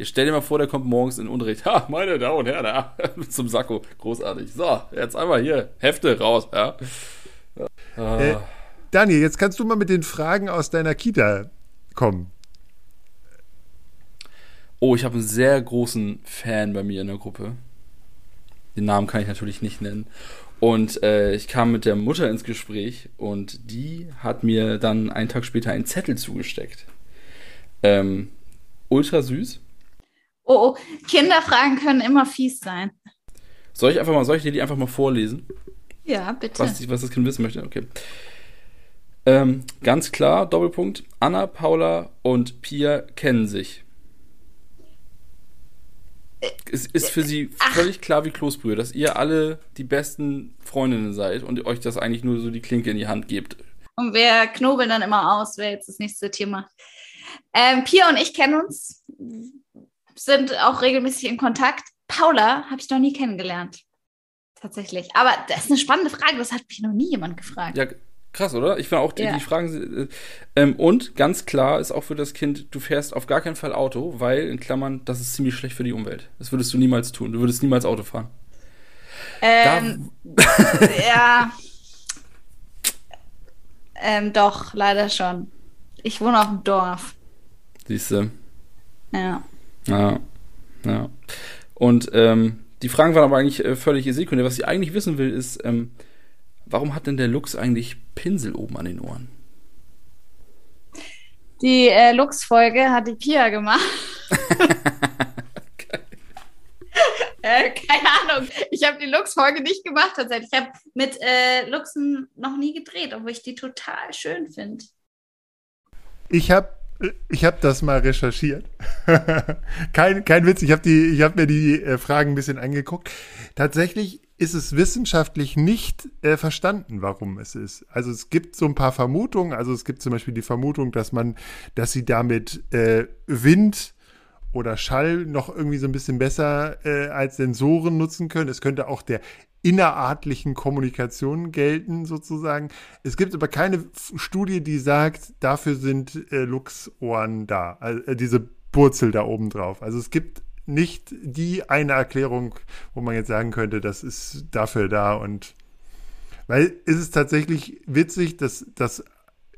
Jetzt stell dir mal vor, der kommt morgens in Unterricht. Ha, meine Damen und Herren, ja, zum Sakko. Großartig. So, jetzt einmal hier, Hefte raus, ja. Äh, Daniel, jetzt kannst du mal mit den Fragen aus deiner Kita kommen. Oh, ich habe einen sehr großen Fan bei mir in der Gruppe. Den Namen kann ich natürlich nicht nennen. Und äh, ich kam mit der Mutter ins Gespräch und die hat mir dann einen Tag später einen Zettel zugesteckt. Ähm, ultra süß. Oh, oh, Kinderfragen können immer fies sein. Soll ich einfach mal, soll ich dir die einfach mal vorlesen? Ja, bitte. Was, was das Kind wissen möchte, okay. Ähm, ganz klar, Doppelpunkt. Anna, Paula und Pia kennen sich. Es ist für sie Ach. völlig klar wie Kloßbrühe, dass ihr alle die besten Freundinnen seid und euch das eigentlich nur so die Klinke in die Hand gebt. Und wir knobeln dann immer aus, wer jetzt das nächste Thema. Ähm, Pia und ich kennen uns sind auch regelmäßig in Kontakt. Paula habe ich noch nie kennengelernt. Tatsächlich. Aber das ist eine spannende Frage, das hat mich noch nie jemand gefragt. Ja, Krass, oder? Ich finde auch, die, Ja. die Fragen. Äh, ähm, und ganz klar ist auch für das Kind, du fährst auf gar keinen Fall Auto, weil, in Klammern, das ist ziemlich schlecht für die Umwelt. Das würdest du niemals tun. Du würdest niemals Auto fahren. Ähm, ja. Ähm, doch, leider schon. Ich wohne auf dem Dorf. Siehst du. Ja. Ja. Ja. Und ähm, die Fragen waren aber eigentlich äh, völlig sekundär. Was sie eigentlich wissen will, ist, ähm, warum hat denn der Lux eigentlich Pinsel oben an den Ohren? Die äh, Lux-Folge hat die Pia gemacht. äh, keine Ahnung. Ich habe die Lux-Folge nicht gemacht tatsächlich. Ich habe mit äh, Luxen noch nie gedreht, obwohl ich die total schön finde. Ich habe ich hab das mal recherchiert. kein, kein Witz, ich habe hab mir die äh, Fragen ein bisschen angeguckt. Tatsächlich ist es wissenschaftlich nicht äh, verstanden, warum es ist. Also es gibt so ein paar Vermutungen. Also es gibt zum Beispiel die Vermutung, dass man, dass sie damit äh, Wind oder Schall noch irgendwie so ein bisschen besser äh, als Sensoren nutzen können. Es könnte auch der innerartlichen Kommunikation gelten, sozusagen. Es gibt aber keine Studie, die sagt, dafür sind äh, Luchsohren da, äh, diese Burzel da oben drauf. Also es gibt nicht die eine Erklärung, wo man jetzt sagen könnte, das ist dafür da und weil es ist tatsächlich witzig, dass das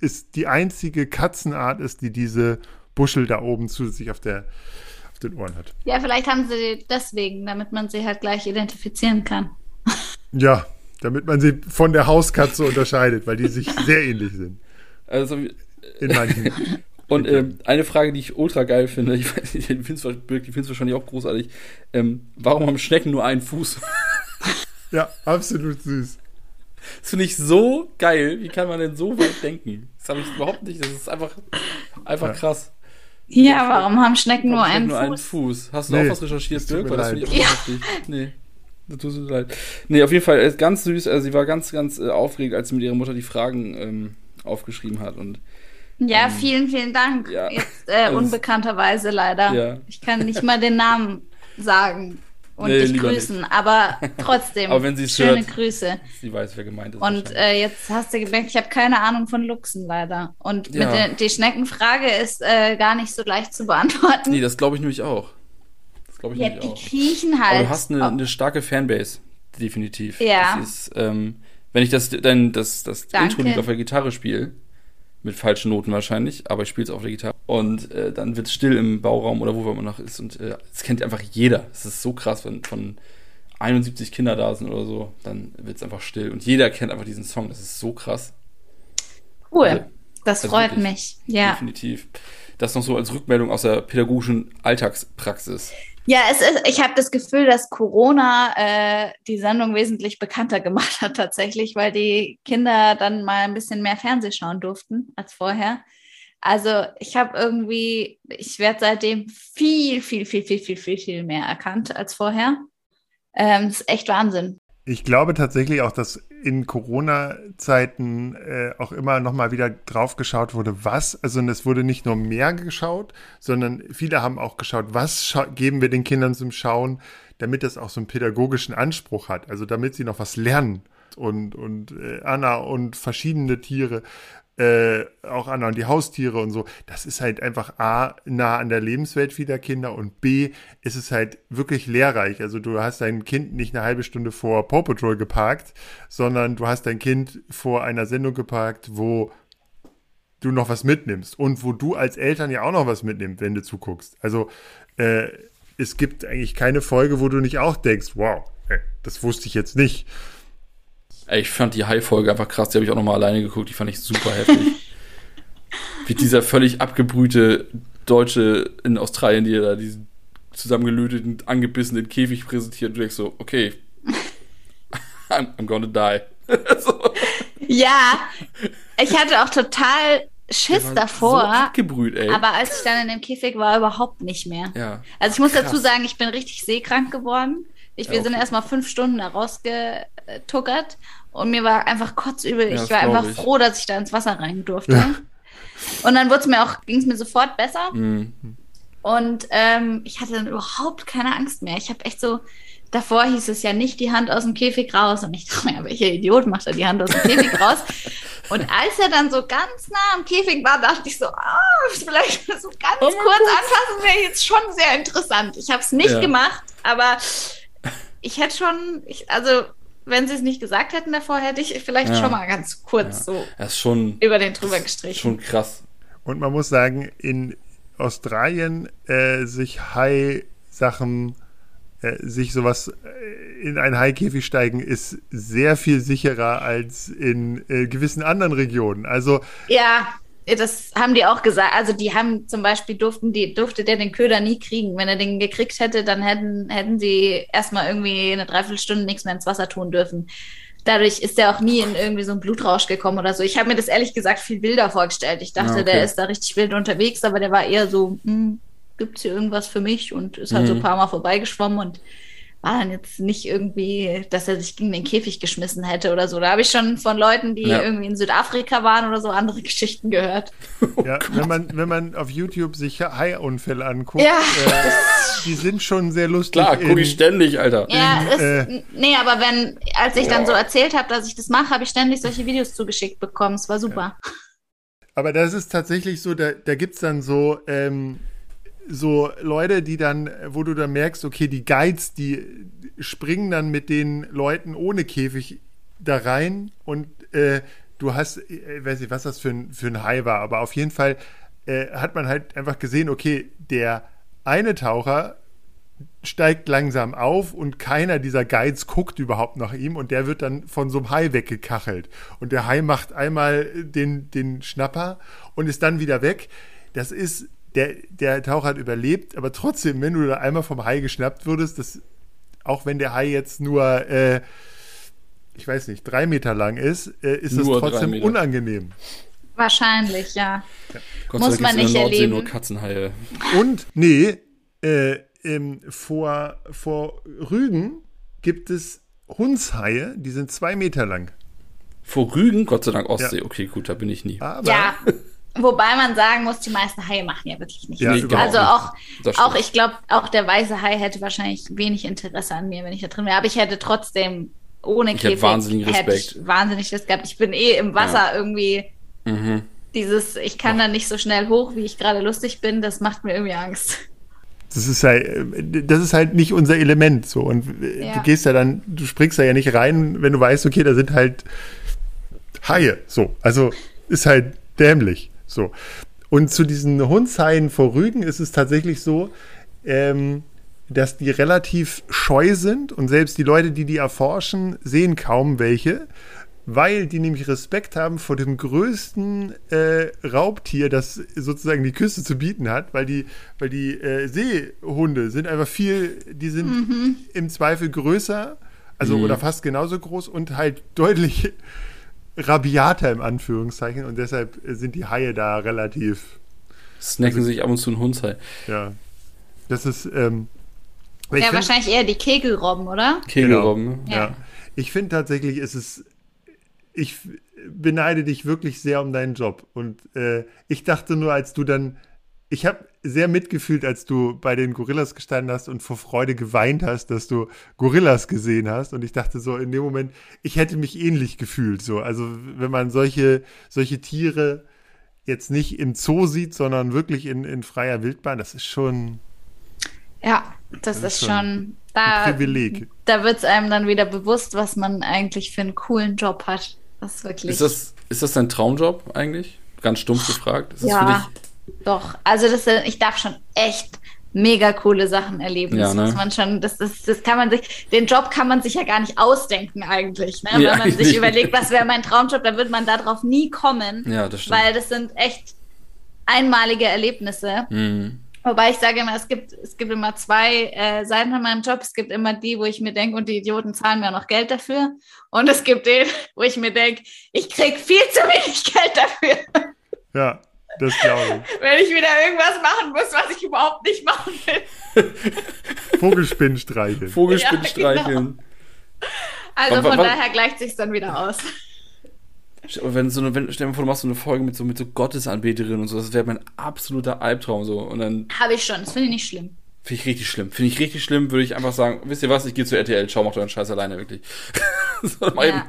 ist die einzige Katzenart ist, die diese Buschel da oben zusätzlich auf der auf den Ohren hat. Ja, vielleicht haben sie deswegen, damit man sie halt gleich identifizieren kann. Ja, damit man sie von der Hauskatze unterscheidet, weil die sich sehr ähnlich sind. Also, In manchen. und ähm, eine Frage, die ich ultra geil finde, ich weiß nicht, die findest du wahrscheinlich auch großartig. Ähm, warum haben Schnecken nur einen Fuß? Ja, absolut süß. Das finde ich so geil. Wie kann man denn so weit denken? Das habe ich überhaupt nicht. Das ist einfach, einfach Ja. krass. Ja, warum haben Schnecken nur Warum einen nur einen Fuß? Fuß. Hast du Nee, auch was recherchiert, Dirk? Weil das finde ich auch heftig. Nee. Das tut mir leid. Nee, auf jeden Fall äh, ganz süß. Also sie war ganz, ganz äh, aufgeregt, als sie mit ihrer Mutter die Fragen ähm, aufgeschrieben hat. Und Ja, Ähm, vielen, vielen Dank. ja. Jetzt äh, Also unbekannterweise leider. Ja. Ich kann nicht mal den Namen sagen und Nee, dich grüßen, aber trotzdem Aber wenn sie es schöne hört- Grüße. sie weiß, wer gemeint ist. Und äh, jetzt hast du gemerkt, ich habe keine Ahnung von Luchsen leider. Und Ja. mit der, die Schneckenfrage ist äh, gar nicht so leicht zu beantworten. nee, das glaube ich nämlich auch. Glaube ich ja, nämlich die auch. kriechen Aber halt. du hast eine, eine starke Fanbase, definitiv. Ja. Ist, ähm, wenn ich das, dann das, das. Intro-Lied auf der Gitarre spiele, mit falschen Noten wahrscheinlich, aber ich spiele es auf der Gitarre. Und äh, dann wird es still im Bauraum oder wo man noch ist. Und äh, das kennt einfach jeder. Es ist so krass, wenn von 71 Kinder da sind oder so, dann wird es einfach still. Und jeder kennt einfach diesen Song. Das ist so krass. cool. Also- Das also freut wirklich. mich. Ja. Definitiv. Das noch so als Rückmeldung aus der pädagogischen Alltagspraxis. Ja, es ist, ich habe das Gefühl, dass Corona äh, die Sendung wesentlich bekannter gemacht hat tatsächlich, weil die Kinder dann mal ein bisschen mehr Fernseh schauen durften als vorher. Also ich habe irgendwie, ich werde seitdem viel, viel, viel, viel, viel, viel, viel mehr erkannt als vorher. Ähm, das ist echt Wahnsinn. Ich glaube tatsächlich auch, dass in Corona-Zeiten äh, auch immer noch mal wieder drauf geschaut wurde, was, also es wurde nicht nur mehr geschaut, sondern viele haben auch geschaut, was scha geben wir den Kindern zum Schauen, damit das auch so einen pädagogischen Anspruch hat, also damit sie noch was lernen. Und, und äh, Anna und verschiedene Tiere, äh, auch und die Haustiere und so, das ist halt einfach A, nah an der Lebenswelt vieler Kinder und B, ist es halt wirklich lehrreich. Also du hast dein Kind nicht eine halbe Stunde vor Paw Patrol geparkt, sondern du hast dein Kind vor einer Sendung geparkt, wo du noch was mitnimmst und wo du als Eltern ja auch noch was mitnimmst, wenn du zuguckst. Also äh, es gibt eigentlich keine Folge, wo du nicht auch denkst, wow, ey, das wusste ich jetzt nicht. Ich fand die High-Folge einfach krass, die habe ich auch nochmal alleine geguckt, die fand ich super heftig. Wie dieser völlig abgebrühte Deutsche in Australien, die da diesen zusammengelöteten, angebissenen Käfig präsentiert und du denkst so, okay, I'm, I'm gonna die. so, Ja, ich hatte auch total Schiss davor, So abgebrüht, ey. aber als ich dann in dem Käfig war, überhaupt nicht mehr. ja. Also ich muss dazu Krass. sagen, ich bin richtig seekrank geworden. Ich, wir Ja, sind okay. erstmal fünf Stunden da rausgetuckert und mir war einfach kotzübel. Ja, ich war einfach ich. froh, dass ich da ins Wasser rein durfte. Und dann wurde es mir auch, ging es mir sofort besser. Mhm. Und ähm, ich hatte dann überhaupt keine Angst mehr. Ich habe echt so, davor hieß es ja nicht die Hand aus dem Käfig raus. Und ich dachte mir, welcher Idiot macht da die Hand aus dem Käfig raus? Und als er dann so ganz nah am Käfig war, dachte ich so, ah, vielleicht so ganz Oh kurz Gott. anfassen wäre jetzt schon sehr interessant. Ich habe es nicht Ja. gemacht, aber ich hätte schon, ich, also wenn sie es nicht gesagt hätten davor, hätte ich vielleicht Ja. schon mal ganz kurz so Das ist schon, über den drüber gestrichen. schon krass. Und man muss sagen, in Australien äh, sich Hai-Sachen, äh, sich sowas äh, in einen Haikäfig steigen, ist sehr viel sicherer als in äh, gewissen anderen Regionen. Also Ja, das haben die auch gesagt. Also die haben zum Beispiel durften die, durfte der den Köder nie kriegen. Wenn er den gekriegt hätte, dann hätten, hätten sie erstmal irgendwie eine Dreiviertelstunde nichts mehr ins Wasser tun dürfen. Dadurch ist er auch nie in irgendwie so einen Blutrausch gekommen oder so. Ich habe mir das ehrlich gesagt viel wilder vorgestellt. Ich dachte, Ah, okay. der ist da richtig wild unterwegs, aber der war eher so, hm, gibt's hier irgendwas für mich? Und ist halt so ein Mhm. paar Mal vorbeigeschwommen und war dann jetzt nicht irgendwie, dass er sich gegen den Käfig geschmissen hätte oder so. Da habe ich schon von Leuten, die Ja. irgendwie in Südafrika waren oder so, andere Geschichten gehört. ja, wenn man wenn man auf YouTube sich Hai-Unfälle anguckt, Ja, äh, die sind schon sehr lustig. Klar, guck ich ständig, Alter. Ja, In, es, äh, nee, aber wenn, als ich dann so erzählt habe, dass ich das mache, habe ich ständig solche Videos zugeschickt bekommen. Es war super. Aber das ist tatsächlich so, da, da gibt es dann so, ähm, so Leute, die dann, wo du dann merkst, okay, die Guides, die springen dann mit den Leuten ohne Käfig da rein und äh, du hast, ich weiß nicht, was das für ein, für ein Hai war, aber auf jeden Fall äh, hat man halt einfach gesehen, okay, der eine Taucher steigt langsam auf und keiner dieser Guides guckt überhaupt nach ihm und der wird dann von so einem Hai weggekachelt. Und der Hai macht einmal den, den Schnapper und ist dann wieder weg. Das ist, der, der Taucher hat überlebt, aber trotzdem, wenn du da einmal vom Hai geschnappt würdest, das, auch wenn der Hai jetzt nur, äh, ich weiß nicht, drei Meter lang ist, äh, ist es Nur trotzdem unangenehm. Wahrscheinlich, ja. Gott Muss sei man nicht Nordsee erleben. nur Katzenhaie. Und, nee, äh, ähm, vor, vor Rügen gibt es Hundshaie, die sind zwei Meter lang. Vor Rügen, Gott sei Dank Ostsee. Ja. Okay, gut, da bin ich nie. Aber Ja. Wobei man sagen muss, die meisten Haie machen ja wirklich nicht. Ja, also auch, auch ich glaube, auch der weiße Hai hätte wahrscheinlich wenig Interesse an mir, wenn ich da drin wäre. Aber ich hätte trotzdem ohne Ich hätte Käfig hätte Respekt. wahnsinnig Lust gehabt. Ich bin eh im Wasser irgendwie Mhm. dieses, ich kann da nicht so schnell hoch, wie ich gerade lustig bin. Das macht mir irgendwie Angst. das ist halt, das ist halt nicht unser Element. So. Und Ja. du gehst ja dann, du springst da ja nicht rein, wenn du weißt, okay, da sind halt Haie. So. Also ist halt dämlich. So. Und zu diesen Hundshaien vor Rügen ist es tatsächlich so, ähm, dass die relativ scheu sind und selbst die Leute, die die erforschen, sehen kaum welche, weil die nämlich Respekt haben vor dem größten äh, Raubtier, das sozusagen die Küste zu bieten hat, weil die, weil die äh, Seehunde sind einfach viel, die sind im Zweifel größer, also oder fast genauso groß und halt deutlich rabiater im Anführungszeichen und deshalb sind die Haie da relativ Snacken sich ab und zu ein Hundshai. ja, das ist. Ähm, ja, find- wahrscheinlich eher die Kegelrobben, oder? Kegelrobben, ne? Ja. Ja. Ich finde tatsächlich, ist es. Ich beneide dich wirklich sehr um deinen Job. Und äh, ich dachte nur, als du dann. Ich habe sehr mitgefühlt, als du bei den Gorillas gestanden hast und vor Freude geweint hast, dass du Gorillas gesehen hast. Und ich dachte so in dem Moment, ich hätte mich ähnlich gefühlt. So, also wenn man solche solche Tiere jetzt nicht im Zoo sieht, sondern wirklich in, in freier Wildbahn, das ist schon Ja, das, Das ist schon schon, da, ein Privileg. da wird es einem dann wieder bewusst, was man eigentlich für einen coolen Job hat. Das ist wirklich. Ist das, ist das dein Traumjob eigentlich? Ganz stumpf gefragt. Ist das ja, für doch. Also das, ich darf schon echt mega coole Sachen erleben. Ja, das ne? muss man schon, das, das, das kann man sich, den Job kann man sich ja gar nicht ausdenken eigentlich. Ne? Wenn man eigentlich sich nicht. überlegt, was wäre mein Traumjob, dann wird man darauf nie kommen. Ja, das stimmt. weil das sind echt einmalige Erlebnisse. Mhm. Wobei ich sage immer, es gibt, es gibt immer zwei äh, Seiten von meinem Job. Es gibt immer die, wo ich mir denke, und die Idioten zahlen mir auch noch Geld dafür. Und es gibt den, wo ich mir denke, ich krieg viel zu wenig Geld dafür, ja, das glaube wenn ich wieder irgendwas machen muss, was ich überhaupt nicht machen will. ich. Vogelspinn streicheln. Vogelspinn Ja, streicheln. Also Aber von wa- daher gleicht sich dann wieder aus. Aber wenn so eine, wenn, stell dir mal vor, du machst so eine Folge mit so, mit so Gottesanbeterinnen und so, das wäre mein absoluter Albtraum so. Und dann Habe ich schon, das finde ich nicht schlimm. finde ich richtig schlimm. Finde ich richtig schlimm, würde ich einfach sagen, wisst ihr was, ich gehe zu RTL, schau, macht euren Scheiß alleine, wirklich. so, mach Ja.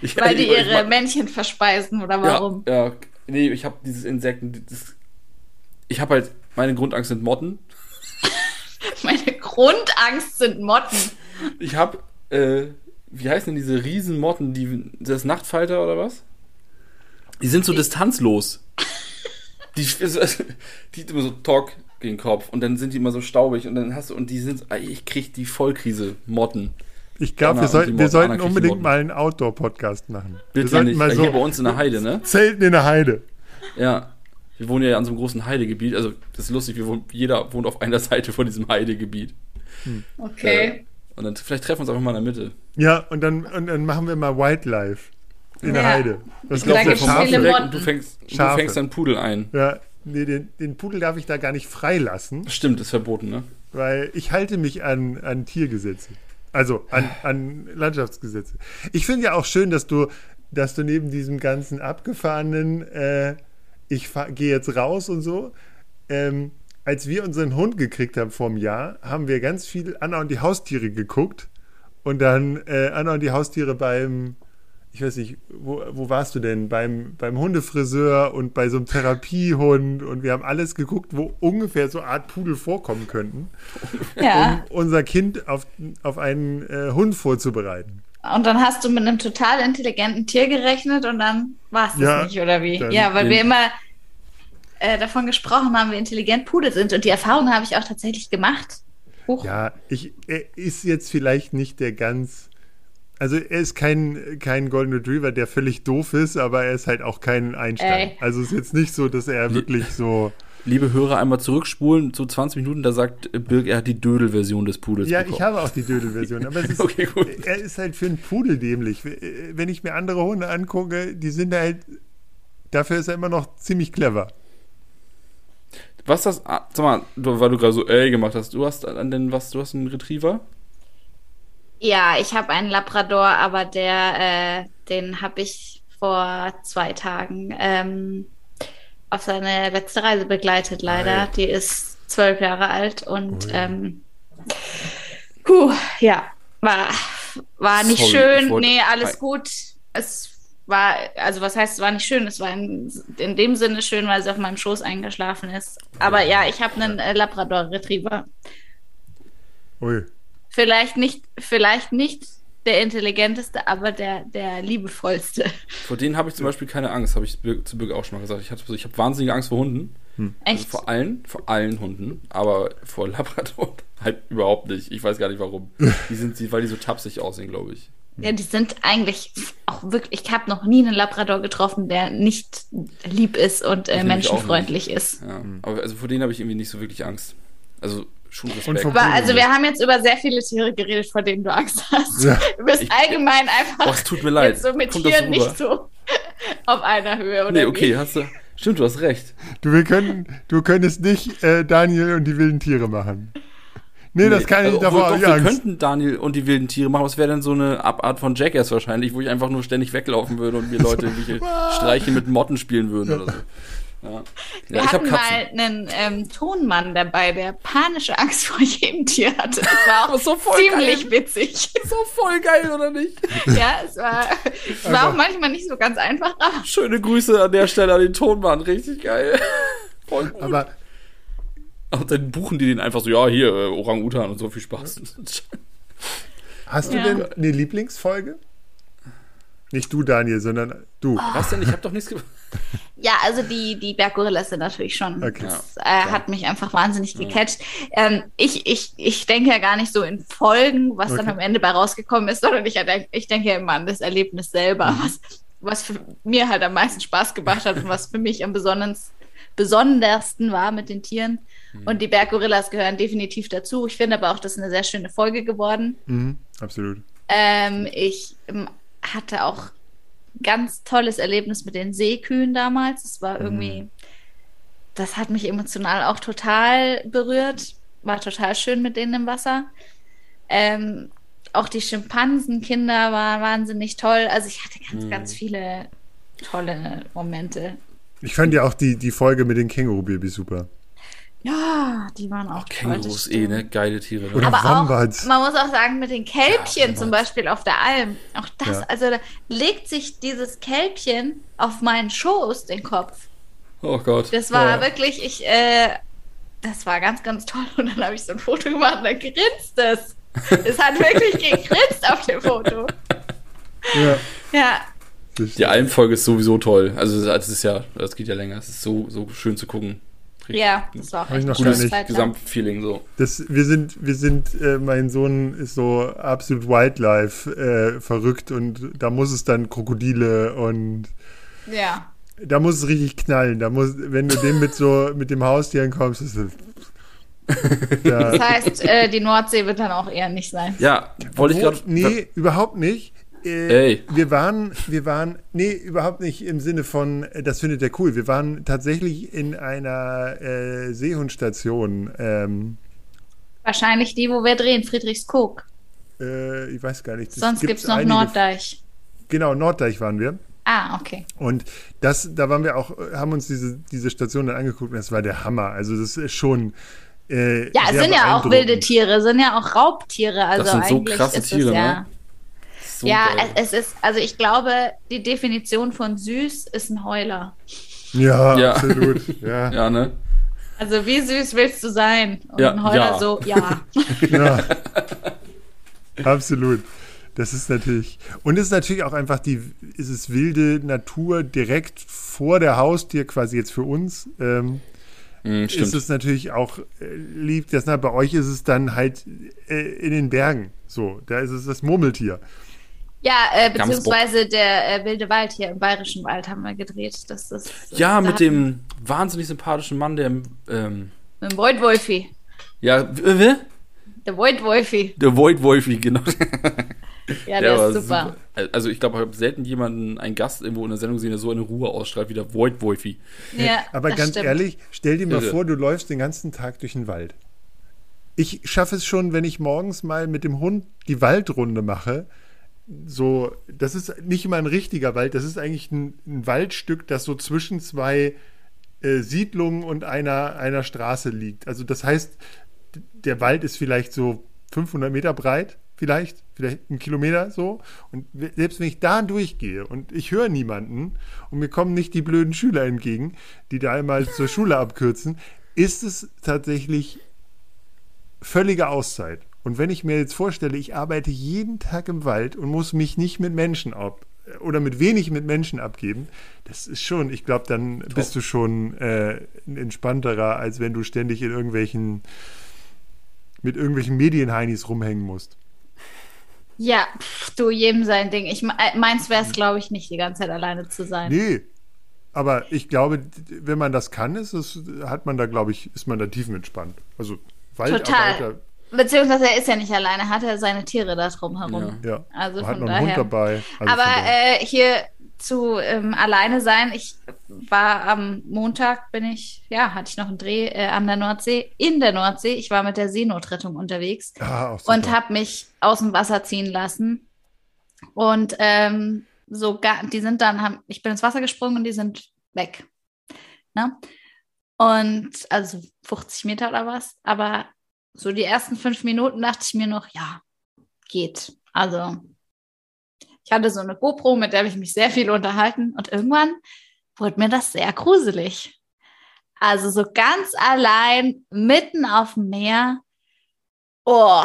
Ich, Weil die ich- ich- ihre Männchen verspeisen oder warum? Ja, ja. Nee, ich habe dieses Insekten. Das, ich habe halt, meine Grundangst sind Motten. Meine Grundangst sind Motten. Ich habe, äh, wie heißen denn diese Riesenmotten, die, das Nachtfalter oder was? Die sind so distanzlos. Die, die immer so Talk gegen den Kopf und dann sind die immer so staubig und dann hast du, und die sind, ich krieg die Vollkrise, Motten. Ich glaube, Anna wir, die wir sollten unbedingt mal einen Outdoor-Podcast machen. wir Bitte sollten nicht, mal äh, so hier bei uns in der Heide, ne? Zelten in der Heide. Ja. Wir wohnen ja an so einem großen Heidegebiet, also das ist lustig, wir wohnen, jeder wohnt auf einer Seite von diesem Heidegebiet. Okay. Und dann vielleicht treffen wir uns einfach mal in der Mitte. Ja, und dann, und dann machen wir mal Wildlife in der Ja. Heide. Das Ich der viele Schafe. Weg und du fängst, du Schafe. fängst deinen Pudel ein. Ja, nee, den, den Pudel darf ich da gar nicht freilassen, Stimmt, ist verboten, ne? weil ich halte mich an, an Tiergesetze. Also an, an Landschaftsgesetze. Ich finde ja auch schön, dass du, dass du neben diesem ganzen abgefahrenen, äh, ich gehe jetzt raus und so, ähm, als wir unseren Hund gekriegt haben vor einem Jahr, haben wir ganz viel Anna und die Haustiere geguckt und dann äh, Anna und die Haustiere beim, ich weiß nicht, wo, wo warst du denn? Beim, beim Hundefriseur und bei so einem Therapiehund und wir haben alles geguckt, wo ungefähr so Art Pudel vorkommen könnten, Ja. um unser Kind auf, auf einen äh, Hund vorzubereiten. Und dann hast du mit einem total intelligenten Tier gerechnet und dann war es das Ja, nicht, oder wie? Ja, weil wir immer äh, davon gesprochen haben, wie intelligent Pudel sind. Und die Erfahrung habe ich auch tatsächlich gemacht. Huch. Ja, ich, er ist jetzt vielleicht nicht der ganz. Also er ist kein, kein Golden Retriever, der völlig doof ist, aber er ist halt auch kein Einstein. Ey. Also es ist jetzt nicht so, dass er wirklich so. Liebe Hörer, einmal zurückspulen, so 20 Minuten, da sagt äh, Birg, er hat die Dödel-Version des Pudels Ja, bekommen. ich habe auch die Dödel-Version, aber es ist, Okay, gut. er ist halt für einen Pudel dämlich. Wenn ich mir andere Hunde angucke, die sind halt. Dafür ist er immer noch ziemlich clever. Was das, ah, sag mal, du, weil du gerade so ey gemacht hast, du hast an den, was, du hast einen Retriever? Ja, ich habe einen Labrador, aber der, äh, den habe ich vor zwei Tagen ähm, auf seine letzte Reise begleitet, leider. Ei. Die ist zwölf Jahre alt und Ui. ähm, puh, ja, war, war nicht Sorry, schön. wollte- Nee, alles Ei. gut. Es war, also was heißt, es war nicht schön? Es war in, in dem Sinne schön, weil sie auf meinem Schoß eingeschlafen ist. Aber ja, ich habe einen äh, Labrador Retriever. Ui. Vielleicht nicht, vielleicht nicht der intelligenteste, aber der, der liebevollste. Vor denen habe ich zum Beispiel keine Angst, habe ich zu Birg auch schon mal gesagt. Ich, hatte- ich habe wahnsinnige Angst vor Hunden. Also Echt? vor allen, vor allen Hunden, aber vor Labrador halt überhaupt nicht. Ich weiß gar nicht warum. Die sind, die- weil die so tapsig aussehen, glaube ich. Ja, die sind eigentlich auch wirklich, ich habe noch nie einen Labrador getroffen, der nicht lieb ist und äh, menschenfreundlich ist. Ja. Aber also vor denen habe ich irgendwie nicht so wirklich Angst. Also schon Respekt. Aber also wir haben jetzt über sehr viele Tiere geredet, vor denen du Angst hast. Ja. Du bist Ich- allgemein einfach Oh, es tut mir leid. jetzt so mit Kommt Tieren nicht so auf einer Höhe, oder Nee, wie? okay, hast du. Stimmt, du hast recht. Du, wir können, du könntest nicht äh, Daniel und die wilden Tiere machen. Nee, das kann ich also, davor obwohl, habe doch, Wir Angst. könnten Daniel und die wilden Tiere machen, aber es wäre dann so eine Abart von Jackass wahrscheinlich, wo ich einfach nur ständig weglaufen würde und mir Leute irgendwelche Streiche mit Motten spielen würden oder so. Ja, Wir ja ich habe hatten Katzen. mal einen ähm, Tonmann dabei, der panische Angst vor jedem Tier hatte. Das war auch so voll ziemlich geil. witzig. So voll geil, oder nicht? Ja, es war, es war auch manchmal nicht so ganz einfach, aber Schöne Grüße an der Stelle an den Tonmann, richtig geil. Voll gut. Aber Und dann buchen die den einfach so, ja, hier, äh, Orang-Utan und so, viel Spaß. hast du Ja. denn eine Lieblingsfolge? Nicht du, Daniel, sondern du. Was denn? Ich habe doch nichts gemacht. ja, also die, die Berggorillas sind natürlich schon. Okay. Das äh, hat mich einfach wahnsinnig gecatcht. Ähm, ich, ich, ich denke ja gar nicht so in Folgen, was dann Okay. am Ende bei rausgekommen ist, sondern ich, ich denke ja immer an das Erlebnis selber, was, was für mir halt am meisten Spaß gemacht hat und was für mich am besonders, besondersten war mit den Tieren. Und die Berggorillas gehören definitiv dazu. Ich finde aber auch, das ist eine sehr schöne Folge geworden. Mhm, absolut. Ähm, ich ähm, hatte auch ganz tolles Erlebnis mit den Seekühen damals. Es war irgendwie, das hat mich emotional auch total berührt. War total schön mit denen im Wasser. Ähm, auch die Schimpansenkinder waren wahnsinnig toll. Also ich hatte ganz, ganz viele tolle Momente. Ich fand ja auch die, die Folge mit den Känguru-Babys super. Ja, die waren auch Auch Kängurus eh, ne? Geile Tiere. Ne? Oder Aber Wombats. auch, man muss auch sagen, mit den Kälbchen Ja, zum. Beispiel auf der Alm, auch das, Ja. also da legt sich dieses Kälbchen auf meinen Schoß, den Kopf. Oh Gott. Das war Ja. wirklich, ich, äh, das war ganz, ganz toll. Und dann habe ich so ein Foto gemacht und dann grinst es. Es hat wirklich gegrinst auf dem Foto. Ja, Ja, Die Almfolge ist sowieso toll. Also das ist ja, das geht ja länger. Es ist so, so schön zu gucken. Richtig ja, das war auch Hab ich echt noch eine gar schöne nicht Zeit. lang. Gesamtfeeling so. Das, wir sind, wir sind, äh, mein Sohn ist so absolut Wildlife äh, verrückt und da muss es dann Krokodile und Ja. da muss es richtig knallen. Da muss, wenn du dem mit so mit dem Haustier kommst, ist es. Das Ja. heißt, äh, die Nordsee wird dann auch eher nicht sein. Ja, wollte ich gerade. Nee, überhaupt nicht. Äh, Ey. Wir waren, wir waren, nee, überhaupt nicht im Sinne von, äh, das findet er cool. Wir waren tatsächlich in einer äh, Seehundstation. Ähm, Wahrscheinlich die, wo wir drehen, Friedrichskoog. äh, ich weiß gar nicht. das Sonst gibt es noch einige- Norddeich. Genau, Norddeich waren wir. Ah, okay. Und das, da waren wir auch, haben uns diese, diese Station dann angeguckt und das war der Hammer. Also das ist schon. Äh, Ja, es sind ja auch wilde Tiere, sind ja auch Raubtiere. Also Das sind so eigentlich krasse ist Tiere, es ja. ne? So ja, geil. es, es ist, also ich glaube, die Definition von süß ist ein Heuler. Ja, Ja. absolut. Ja. Ja, ne? Also wie süß willst du sein? Und Ja, ein Heuler ja. so, ja. Ja, absolut. Das ist natürlich. Und es ist natürlich auch einfach die, ist es wilde Natur direkt vor der Haustür, quasi jetzt für uns. Ähm, Mhm, ist es natürlich auch äh, lieb, dass na, bei euch ist es dann halt äh, in den Bergen. So, da ist es das Murmeltier. Ja, äh, beziehungsweise der äh, wilde Wald hier im Bayerischen Wald haben wir gedreht. Das ist, ja, da mit dem wahnsinnig sympathischen Mann, der. Ähm, Mit dem Void-Wolfi. ja, w- w- Der Void-Wolfi. der Void Wolfie, genau. Ja, der, war ist super. Also, ich glaube, ich habe selten jemanden, einen Gast irgendwo in der Sendung gesehen, der so eine Ruhe ausstrahlt wie der Void Wolfie. Ja, Aber das ganz stimmt. ehrlich, stell dir mal Irre. vor, du läufst den ganzen Tag durch den Wald. Ich schaffe es schon, wenn ich morgens mal mit dem Hund die Waldrunde mache. So, das ist nicht immer ein richtiger Wald, das ist eigentlich ein, ein Waldstück, das so zwischen zwei äh, Siedlungen und einer, einer Straße liegt. Also das heißt, der Wald ist vielleicht so 500 Meter breit, vielleicht, vielleicht ein Kilometer so. Und selbst wenn ich da durchgehe und ich höre niemanden und mir kommen nicht die blöden Schüler entgegen, die da einmal zur Schule abkürzen, ist es tatsächlich völlige Auszeit. Und wenn ich mir jetzt vorstelle, ich arbeite jeden Tag im Wald und muss mich nicht mit Menschen ab oder mit wenig mit Menschen abgeben, das ist schon, ich glaube, dann bist du schon äh, ein entspannterer, als wenn du ständig in irgendwelchen mit irgendwelchen Medienheinis rumhängen musst. Ja, pff, du, jedem sein Ding. Ich, äh, meins wäre es, glaube ich, nicht, die ganze Zeit alleine zu sein. Nee. Aber ich glaube, wenn man das kann, ist es, hat man da, glaube ich, ist man da tiefenentspannt. Also Waldarbeiter, Beziehungsweise er ist ja nicht alleine, hat er seine Tiere da drumherum. ja. Also hat von noch einen Hund daher. dabei. Also Aber äh, hier zu ähm, alleine sein, ich war am Montag, bin ich, ja, hatte ich noch einen Dreh äh, an der Nordsee, in der Nordsee. Ich war mit der Seenotrettung unterwegs ah, und habe mich aus dem Wasser ziehen lassen. Und ähm, so die sind dann, haben, ich bin ins Wasser gesprungen und die sind weg. Ne? Und also 50 Meter oder was. Aber so die ersten fünf Minuten dachte ich mir noch, ja, geht. Also ich hatte so eine GoPro, mit der habe ich mich sehr viel unterhalten und irgendwann wurde mir das sehr gruselig. Also so ganz allein mitten auf dem Meer. Oh,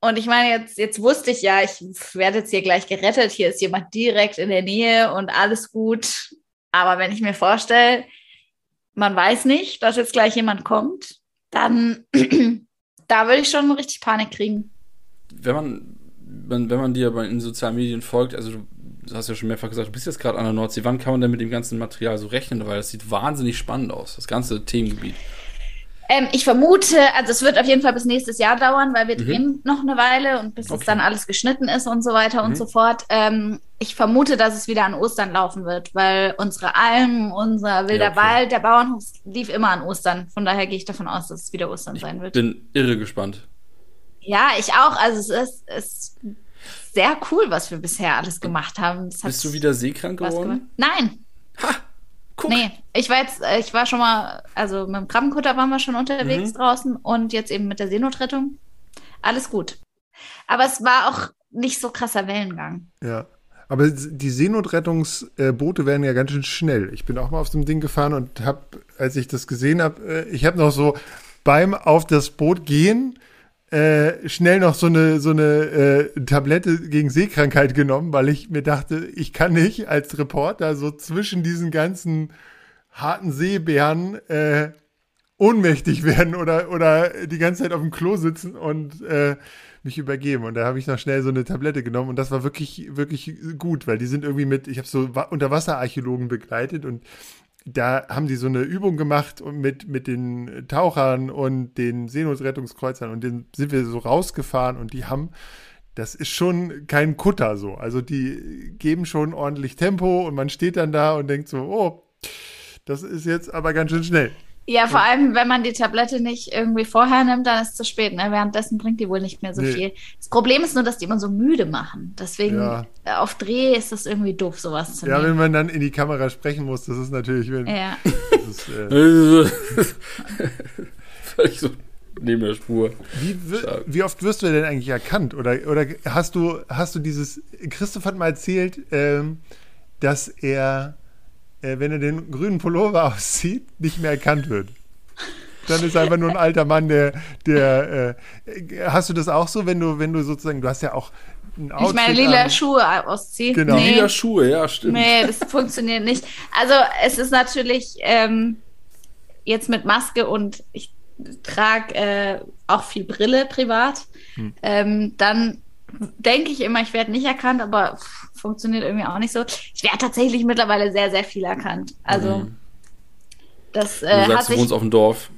und ich meine, jetzt, jetzt wusste ich ja, ich werde jetzt hier gleich gerettet. Hier ist jemand direkt in der Nähe und alles gut. Aber wenn ich mir vorstelle, man weiß nicht, dass jetzt gleich jemand kommt, dann da würde ich schon richtig Panik kriegen. Wenn man, wenn, wenn man dir bei in sozialen Medien folgt, also du, du hast ja schon mehrfach gesagt, du bist jetzt gerade an der Nordsee, wann kann man denn mit dem ganzen Material so rechnen? Weil das sieht wahnsinnig spannend aus, das ganze Themengebiet. Ähm, ich vermute, also es wird auf jeden Fall bis nächstes Jahr dauern, weil wir Mhm. drehen noch eine Weile und bis es Okay. dann alles geschnitten ist und so weiter Mhm. und so fort. Ähm, ich vermute, dass es wieder an Ostern laufen wird, weil unsere Alm, unser wilder Ja, okay. Wald, der Bauernhof lief immer an Ostern. Von daher gehe ich davon aus, dass es wieder Ostern sein wird. Bin irre gespannt. Ja, ich auch. Also es ist, es ist sehr cool, was wir bisher alles gemacht haben. Das Bist du wieder seekrank geworden? gemacht. Nein, guck. Nee, ich war jetzt, äh, ich war schon mal, also mit dem Krabbenkutter waren wir schon unterwegs Mhm. draußen und jetzt eben mit der Seenotrettung. Alles gut. Aber es war auch nicht so krasser Wellengang. Ja. Aber die Seenotrettungsboote werden ja ganz schön schnell. Ich bin auch mal auf einem Ding gefahren und habe, als ich das gesehen habe, ich habe noch so beim auf das Boot gehen äh, schnell noch so eine so eine äh, Tablette gegen Seekrankheit genommen, weil ich mir dachte, ich kann nicht als Reporter so zwischen diesen ganzen harten Seebären äh, ohnmächtig werden oder oder die ganze Zeit auf dem Klo sitzen und äh, mich übergeben. Und da habe ich noch schnell so eine Tablette genommen und das war wirklich, wirklich gut, weil die sind irgendwie mit, ich habe so Wa- Unterwasserarchäologen begleitet und da haben die so eine Übung gemacht mit, mit den Tauchern und den Seenotrettungskreuzern und den sind wir so rausgefahren und die haben, das ist schon kein Kutter so. Also die geben schon ordentlich Tempo und man steht dann da und denkt so, oh, das ist jetzt aber ganz schön schnell. Ja, vor allem, wenn man die Tablette nicht irgendwie vorher nimmt, dann ist es zu spät. Ne? Währenddessen bringt die wohl nicht mehr so Nee. viel. Das Problem ist nur, dass die immer so müde machen. Deswegen Ja. äh, auf Dreh ist das irgendwie doof, sowas zu Ja, wenn nehmen. man dann in die Kamera sprechen muss, das ist natürlich, wenn, Ja. das ist, äh, Völlig so neben der Spur. Wie, wie oft wirst du denn eigentlich erkannt? Oder, oder hast du, hast du dieses, Christoph hat mal erzählt, ähm, dass er, äh, wenn er den grünen Pullover auszieht, nicht mehr erkannt wird. Dann ist er einfach nur ein alter Mann, der, der, äh, hast du das auch so, wenn du, wenn du sozusagen, du hast ja auch ein Outfit Ich meine, lila an. Schuhe ausziehen. Genau. Nee, Lila Schuhe, ja, stimmt. nee, das funktioniert nicht. Also es ist natürlich ähm, jetzt mit Maske und ich trage äh, auch viel Brille privat. Hm. Ähm, dann denke ich immer, ich werde nicht erkannt, aber pff, funktioniert irgendwie auch nicht so. Ich werde tatsächlich mittlerweile sehr, sehr viel erkannt. Also Mhm. das Du äh, hat sagst, du sich wohnst auf dem Dorf.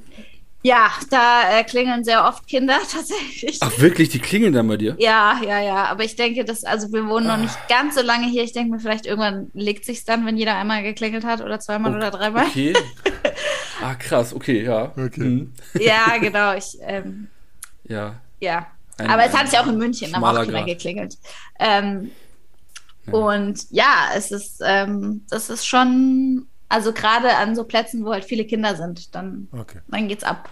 Ja, da äh, klingeln sehr oft Kinder tatsächlich. Ach, wirklich? Die klingeln dann bei dir? Ja, ja, ja. Aber ich denke, dass, also wir wohnen noch Ah. nicht ganz so lange hier. Ich denke mir, vielleicht irgendwann legt sich's dann, wenn jeder einmal geklingelt hat oder zweimal oder dreimal. Okay. Ah, krass, okay, ja. Okay. Mhm. Ja, genau. Ich, ähm, Ja. ja. Ein- aber es hat sich auch in München, haben schmaler auch Kinder geklingelt. Ähm, Ja. Und ja, es ist, ähm, das ist schon, also gerade an so Plätzen, wo halt viele Kinder sind, dann Okay. dann geht's ab.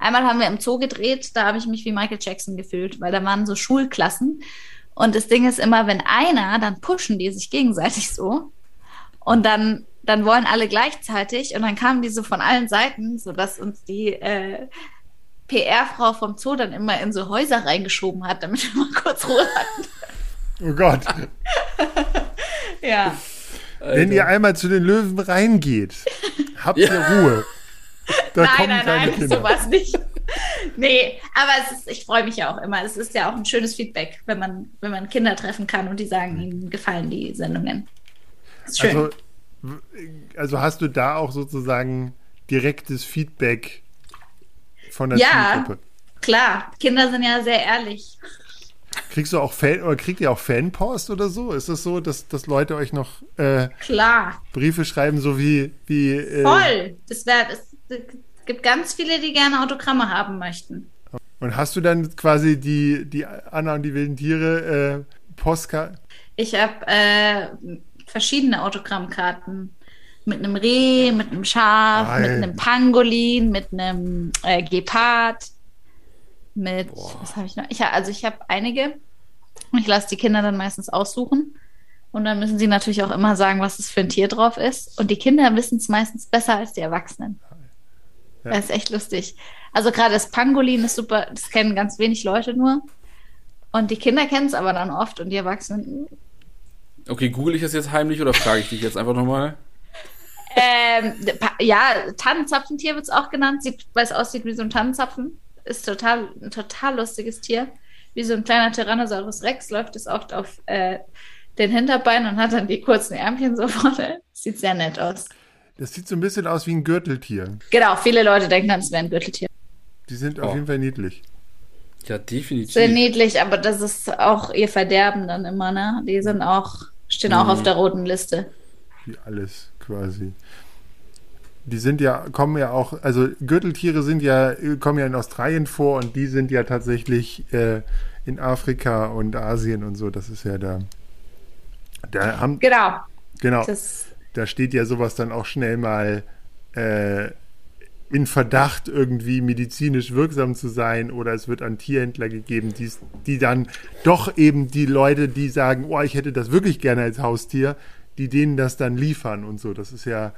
Einmal haben wir im Zoo gedreht, da habe ich mich wie Michael Jackson gefühlt, weil da waren so Schulklassen. Und das Ding ist immer, wenn einer, dann pushen die sich gegenseitig so. Und dann, dann wollen alle gleichzeitig. Und dann kamen die so von allen Seiten, sodass uns die äh, PR-Frau vom Zoo dann immer in so Häuser reingeschoben hat, damit wir mal kurz Ruhe hatten. Oh Gott. Ja. Wenn ihr einmal zu den Löwen reingeht, habt ihr Ja. Ruhe. Da nein, kommen nein, keine nein, Kinder. sowas nicht. Nee, aber es ist, ich freue mich ja auch immer. Es ist ja auch ein schönes Feedback, wenn man, wenn man Kinder treffen kann und die sagen, ihnen gefallen die Sendungen. Ist schön. Also, also hast du da auch sozusagen direktes Feedback von der Ja. Zielgruppe? Klar, Kinder sind ja sehr ehrlich. Kriegst du auch Fan oder kriegt ihr auch Fanpost oder so? Ist es so, dass, dass Leute euch noch äh, Klar, Briefe schreiben, so wie, wie äh, voll. Das wär, es gibt ganz viele, die gerne Autogramme haben möchten. und hast du dann quasi die, die Anna und die wilden Tiere äh, Postkarte? Ich habe äh, verschiedene Autogrammkarten. Mit einem Reh, mit einem Schaf, Geil. mit einem Pangolin, mit einem äh, Gepard, mit, was habe ich noch? Ich, also ich habe einige und ich lasse die Kinder dann meistens aussuchen. Und dann müssen sie natürlich auch immer sagen, was es für ein Tier drauf ist. Und die Kinder wissen es meistens besser als die Erwachsenen. Ja. Das ist echt lustig. Also gerade das Pangolin ist super, das kennen ganz wenig Leute nur. Und die Kinder kennen es aber dann oft und die Erwachsenen, Okay, google ich das jetzt heimlich oder frage ich dich jetzt einfach nochmal? Ähm, ja, Tannenzapfentier wird es auch genannt, sieht, weil es aussieht wie so ein Tannenzapfen. Ist total, ein total lustiges Tier. Wie so ein kleiner Tyrannosaurus Rex läuft es oft auf äh, den Hinterbeinen und hat dann die kurzen Ärmchen so vorne. Sieht sehr nett aus. Das sieht so ein bisschen aus wie ein Gürteltier. Genau, viele Leute denken dann, es wäre ein Gürteltier. Die sind Oh. auf jeden Fall niedlich. Ja, definitiv. Sehr niedlich, aber das ist auch ihr Verderben dann immer, ne? Die sind auch, stehen auch Mhm. auf der roten Liste. Wie alles quasi. Die sind ja, kommen ja auch, also Gürteltiere sind ja, kommen ja in Australien vor und die sind ja tatsächlich äh, in Afrika und Asien und so. Das ist ja da. Da haben, Genau. genau. Das, da steht ja sowas dann auch schnell mal äh, in Verdacht, irgendwie medizinisch wirksam zu sein oder es wird an Tierhändler gegeben, die, die dann doch eben die Leute, die sagen, oh, ich hätte das wirklich gerne als Haustier, die denen das dann liefern und so. Das ist ja,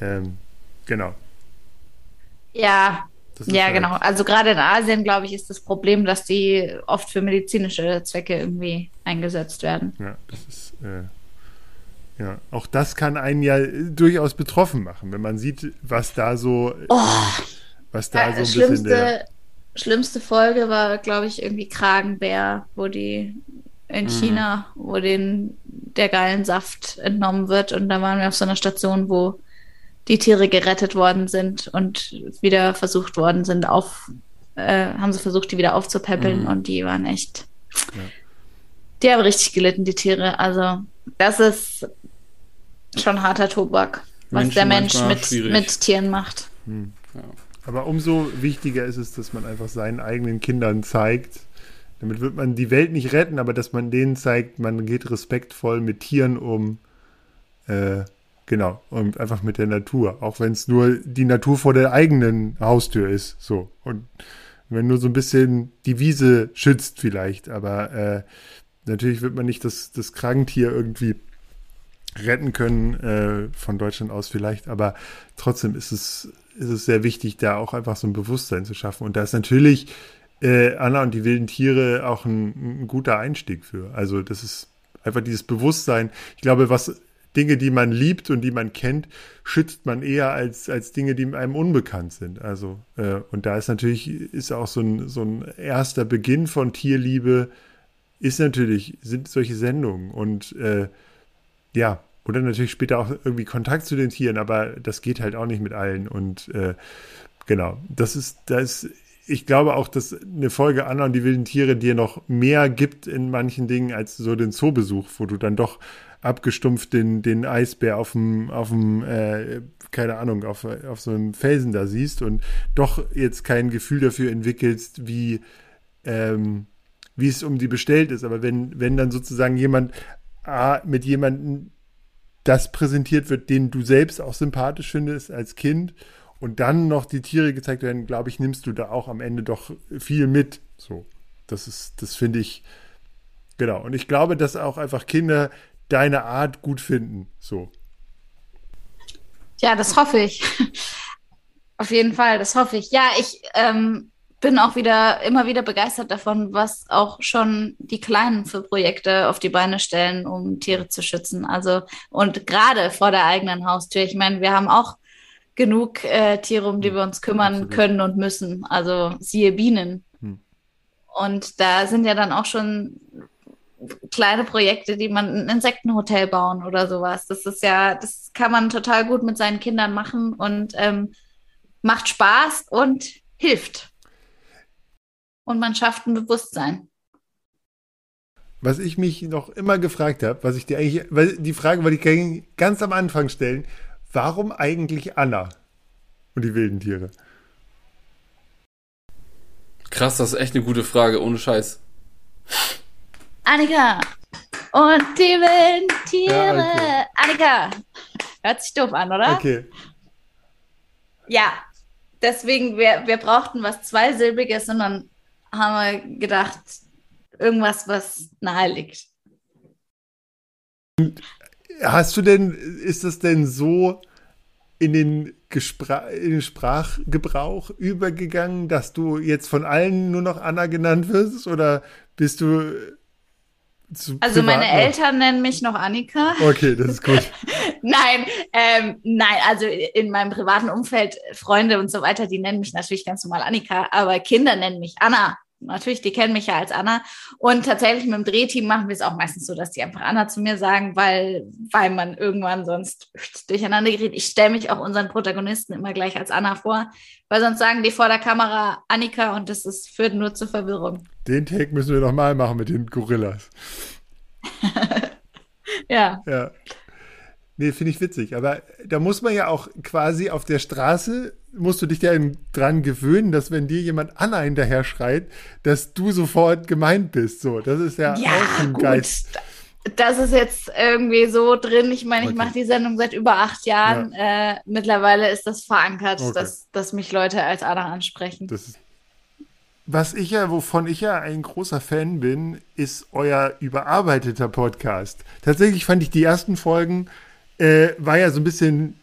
ähm, genau. Ja, ja, halt genau. Also gerade in Asien, glaube ich, ist das Problem, dass die oft für medizinische Zwecke irgendwie eingesetzt werden. Ja, das ist, äh, ja, auch das kann einen ja durchaus betroffen machen, wenn man sieht, was da so, oh, was da ja, so ein schlimmste, bisschen der schlimmste Folge war, glaube ich, irgendwie Kragenbär, wo die in mhm. China, wo den der geilen Saft entnommen wird und da waren wir auf so einer Station, wo die Tiere gerettet worden sind und wieder versucht worden sind, auf, äh, haben sie versucht, die wieder aufzupäppeln mhm. und die waren echt, ja. die haben richtig gelitten, die Tiere. Also das ist schon harter Tobak, was Menschen der Mensch mit, mit Tieren macht. Mhm. Ja. Aber umso wichtiger ist es, dass man einfach seinen eigenen Kindern zeigt, damit wird man die Welt nicht retten, aber dass man denen zeigt, man geht respektvoll mit Tieren um. Äh, Genau, und einfach mit der Natur, auch wenn es nur die Natur vor der eigenen Haustür ist, so. Und wenn nur so ein bisschen die Wiese schützt vielleicht, aber äh, natürlich wird man nicht das, das Kranktier irgendwie retten können, äh, von Deutschland aus vielleicht, aber trotzdem ist es, ist es sehr wichtig, da auch einfach so ein Bewusstsein zu schaffen. Und da ist natürlich äh, Anna und die wilden Tiere auch ein, ein guter Einstieg für. Also das ist einfach dieses Bewusstsein. Ich glaube, was Dinge, die man liebt und die man kennt, schützt man eher als, als Dinge, die einem unbekannt sind. Also, äh, und da ist natürlich, ist auch so ein, so ein erster Beginn von Tierliebe, ist natürlich, sind solche Sendungen und äh, ja, oder natürlich später auch irgendwie Kontakt zu den Tieren, aber das geht halt auch nicht mit allen. Und äh, genau, das ist, das ich glaube auch, dass eine Folge Anna und die wilden Tiere dir noch mehr gibt in manchen Dingen als so den Zoobesuch, wo du dann doch abgestumpft den, den Eisbär auf dem, auf dem äh, keine Ahnung, auf, auf so einem Felsen da siehst und doch jetzt kein Gefühl dafür entwickelst, wie, ähm, wie es um die bestellt ist. Aber wenn, wenn dann sozusagen jemand ah, mit jemandem das präsentiert wird, den du selbst auch sympathisch findest als Kind und dann noch die Tiere gezeigt werden, glaube ich, nimmst du da auch am Ende doch viel mit. So, das ist, das finde ich, genau. Und ich glaube, dass auch einfach Kinder deine Art gut finden. So. Ja, das hoffe ich. Auf jeden Fall, das hoffe ich. Ja, ich ähm, bin auch wieder immer wieder begeistert davon, was auch schon die Kleinen für Projekte auf die Beine stellen, um Tiere zu schützen. Also und gerade vor der eigenen Haustür. Ich meine, wir haben auch genug äh, Tiere, um die wir uns kümmern Absolut. können und müssen. Also siehe Bienen. Hm. Und da sind ja dann auch schon kleine Projekte, die man ein Insektenhotel bauen oder sowas. Das ist ja, das kann man total gut mit seinen Kindern machen und ähm, macht Spaß und hilft. Und man schafft ein Bewusstsein. Was ich mich noch immer gefragt habe, was ich dir eigentlich, weil die Frage wollte ich ganz am Anfang stellen, warum eigentlich Anna und die wilden Tiere? Krass, das ist echt eine gute Frage, ohne Scheiß. Annika und die wilden Tiere. Ja, okay. Annika. Hört sich doof an, oder? Okay. Ja, deswegen, wir, wir brauchten was Zweisilbiges und dann haben wir gedacht, irgendwas, was nahe liegt. Hast du denn, ist das denn so in den, in den Sprachgebrauch übergegangen, dass du jetzt von allen nur noch Anna genannt wirst? Oder bist du also meine Eltern nennen mich noch Annika. Okay, das ist gut. nein, ähm, nein, also in meinem privaten Umfeld, Freunde und so weiter, die nennen mich natürlich ganz normal Annika, aber Kinder nennen mich Anna. Natürlich, die kennen mich ja als Anna. Und tatsächlich mit dem Drehteam machen wir es auch meistens so, dass die einfach Anna zu mir sagen, weil, weil man irgendwann sonst durcheinander gerät. Ich stelle mich auch unseren Protagonisten immer gleich als Anna vor, weil sonst sagen die vor der Kamera Annika und das ist, führt nur zur Verwirrung. Den Take müssen wir nochmal machen mit den Gorillas. ja. Ja. Nee, finde ich witzig. Aber da muss man ja auch quasi auf der Straße, musst du dich ja dran gewöhnen, dass wenn dir jemand Anna hinterher schreit, dass du sofort gemeint bist. So, das ist ja, ja auch ein gut. Geist. das ist jetzt irgendwie so drin. Ich meine, ich Okay. mache die Sendung seit über acht Jahren. Äh, mittlerweile ist das verankert, Okay. dass, dass mich Leute als Anna ansprechen. Was ich ja, wovon ich ja ein großer Fan bin, ist euer überarbeiteter Podcast. Tatsächlich fand ich die ersten Folgen, äh, war ja so ein bisschen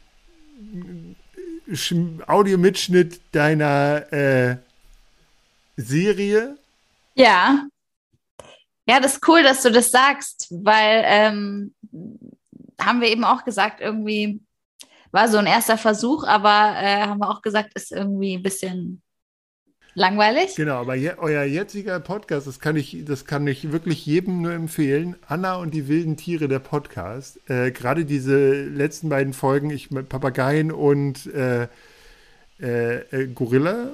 Sch- Audiomitschnitt deiner äh, Serie. Ja. Ja, das ist cool, dass du das sagst, weil ähm, haben wir eben auch gesagt, irgendwie war so ein erster Versuch, aber äh, haben wir auch gesagt, ist irgendwie ein bisschen langweilig. Genau, aber je, euer jetziger Podcast, das kann ich, das kann ich wirklich jedem nur empfehlen. Anna und die wilden Tiere, der Podcast. Äh, Gerade diese letzten beiden Folgen, ich mit Papageien und äh, äh, äh, Gorilla,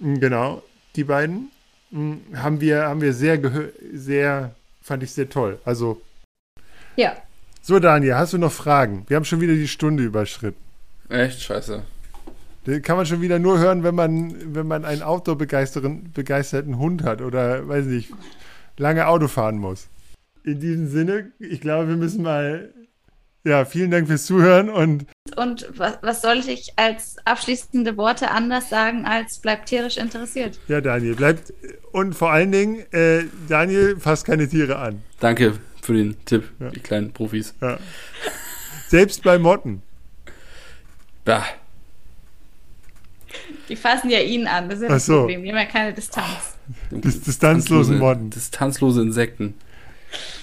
Mm, genau, die beiden, mm, haben wir, haben wir sehr gehört, sehr, fand ich sehr toll. Also, Ja. so Daniel, hast du noch Fragen? Wir haben schon wieder die Stunde überschritten. Echt scheiße. Den kann man schon wieder nur hören, wenn man, wenn man einen Outdoor-begeisterten begeisterten Hund hat oder, weiß nicht, lange Auto fahren muss. In diesem Sinne, ich glaube, wir müssen mal, ja, vielen Dank fürs Zuhören und Und was, was soll ich als abschließende Worte anders sagen, als bleibt tierisch interessiert? ja, Daniel, bleibt, und vor allen Dingen, äh, Daniel, fasst keine Tiere an. Danke für den Tipp, Ja. die kleinen Profis. Ja. Selbst bei Motten. Bah. Die fassen ja ihn an, das ist ja das so. Problem. Die haben ja keine Distanz. Dis distanzlosen Motten. Distanzlose Insekten.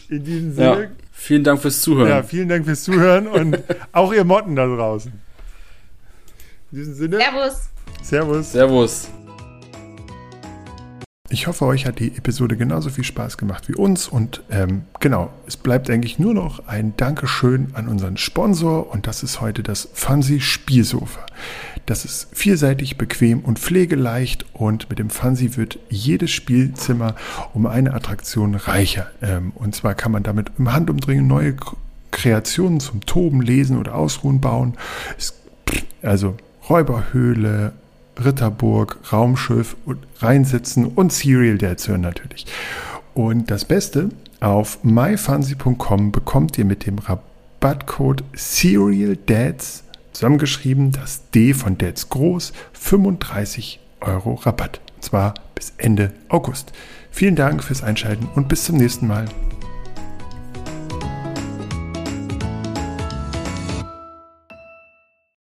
In diesem Ja. Sinne, Vielen Dank fürs Zuhören. ja, vielen Dank fürs Zuhören und auch ihr Motten da draußen. In diesem Sinne, Servus. Servus. Servus. Ich hoffe, euch hat die Episode genauso viel Spaß gemacht wie uns. Und ähm, genau, es bleibt eigentlich nur noch ein Dankeschön an unseren Sponsor. Und das ist heute das Fancy Spielsofa. Das ist vielseitig, bequem und pflegeleicht. Und mit dem Fancy wird jedes Spielzimmer um eine Attraktion reicher. Ähm, und zwar kann man damit im Handumdrehen neue Kreationen zum Toben, Lesen oder Ausruhen bauen. Also Räuberhöhle, Ritterburg, Raumschiff und reinsitzen und Serial Dads hören natürlich. Und das Beste, auf myfancy.com bekommt ihr mit dem Rabattcode Serial Dads, zusammengeschrieben, das D von Dads groß, 35 Euro Rabatt. Und zwar bis Ende August. Vielen Dank fürs Einschalten und bis zum nächsten Mal.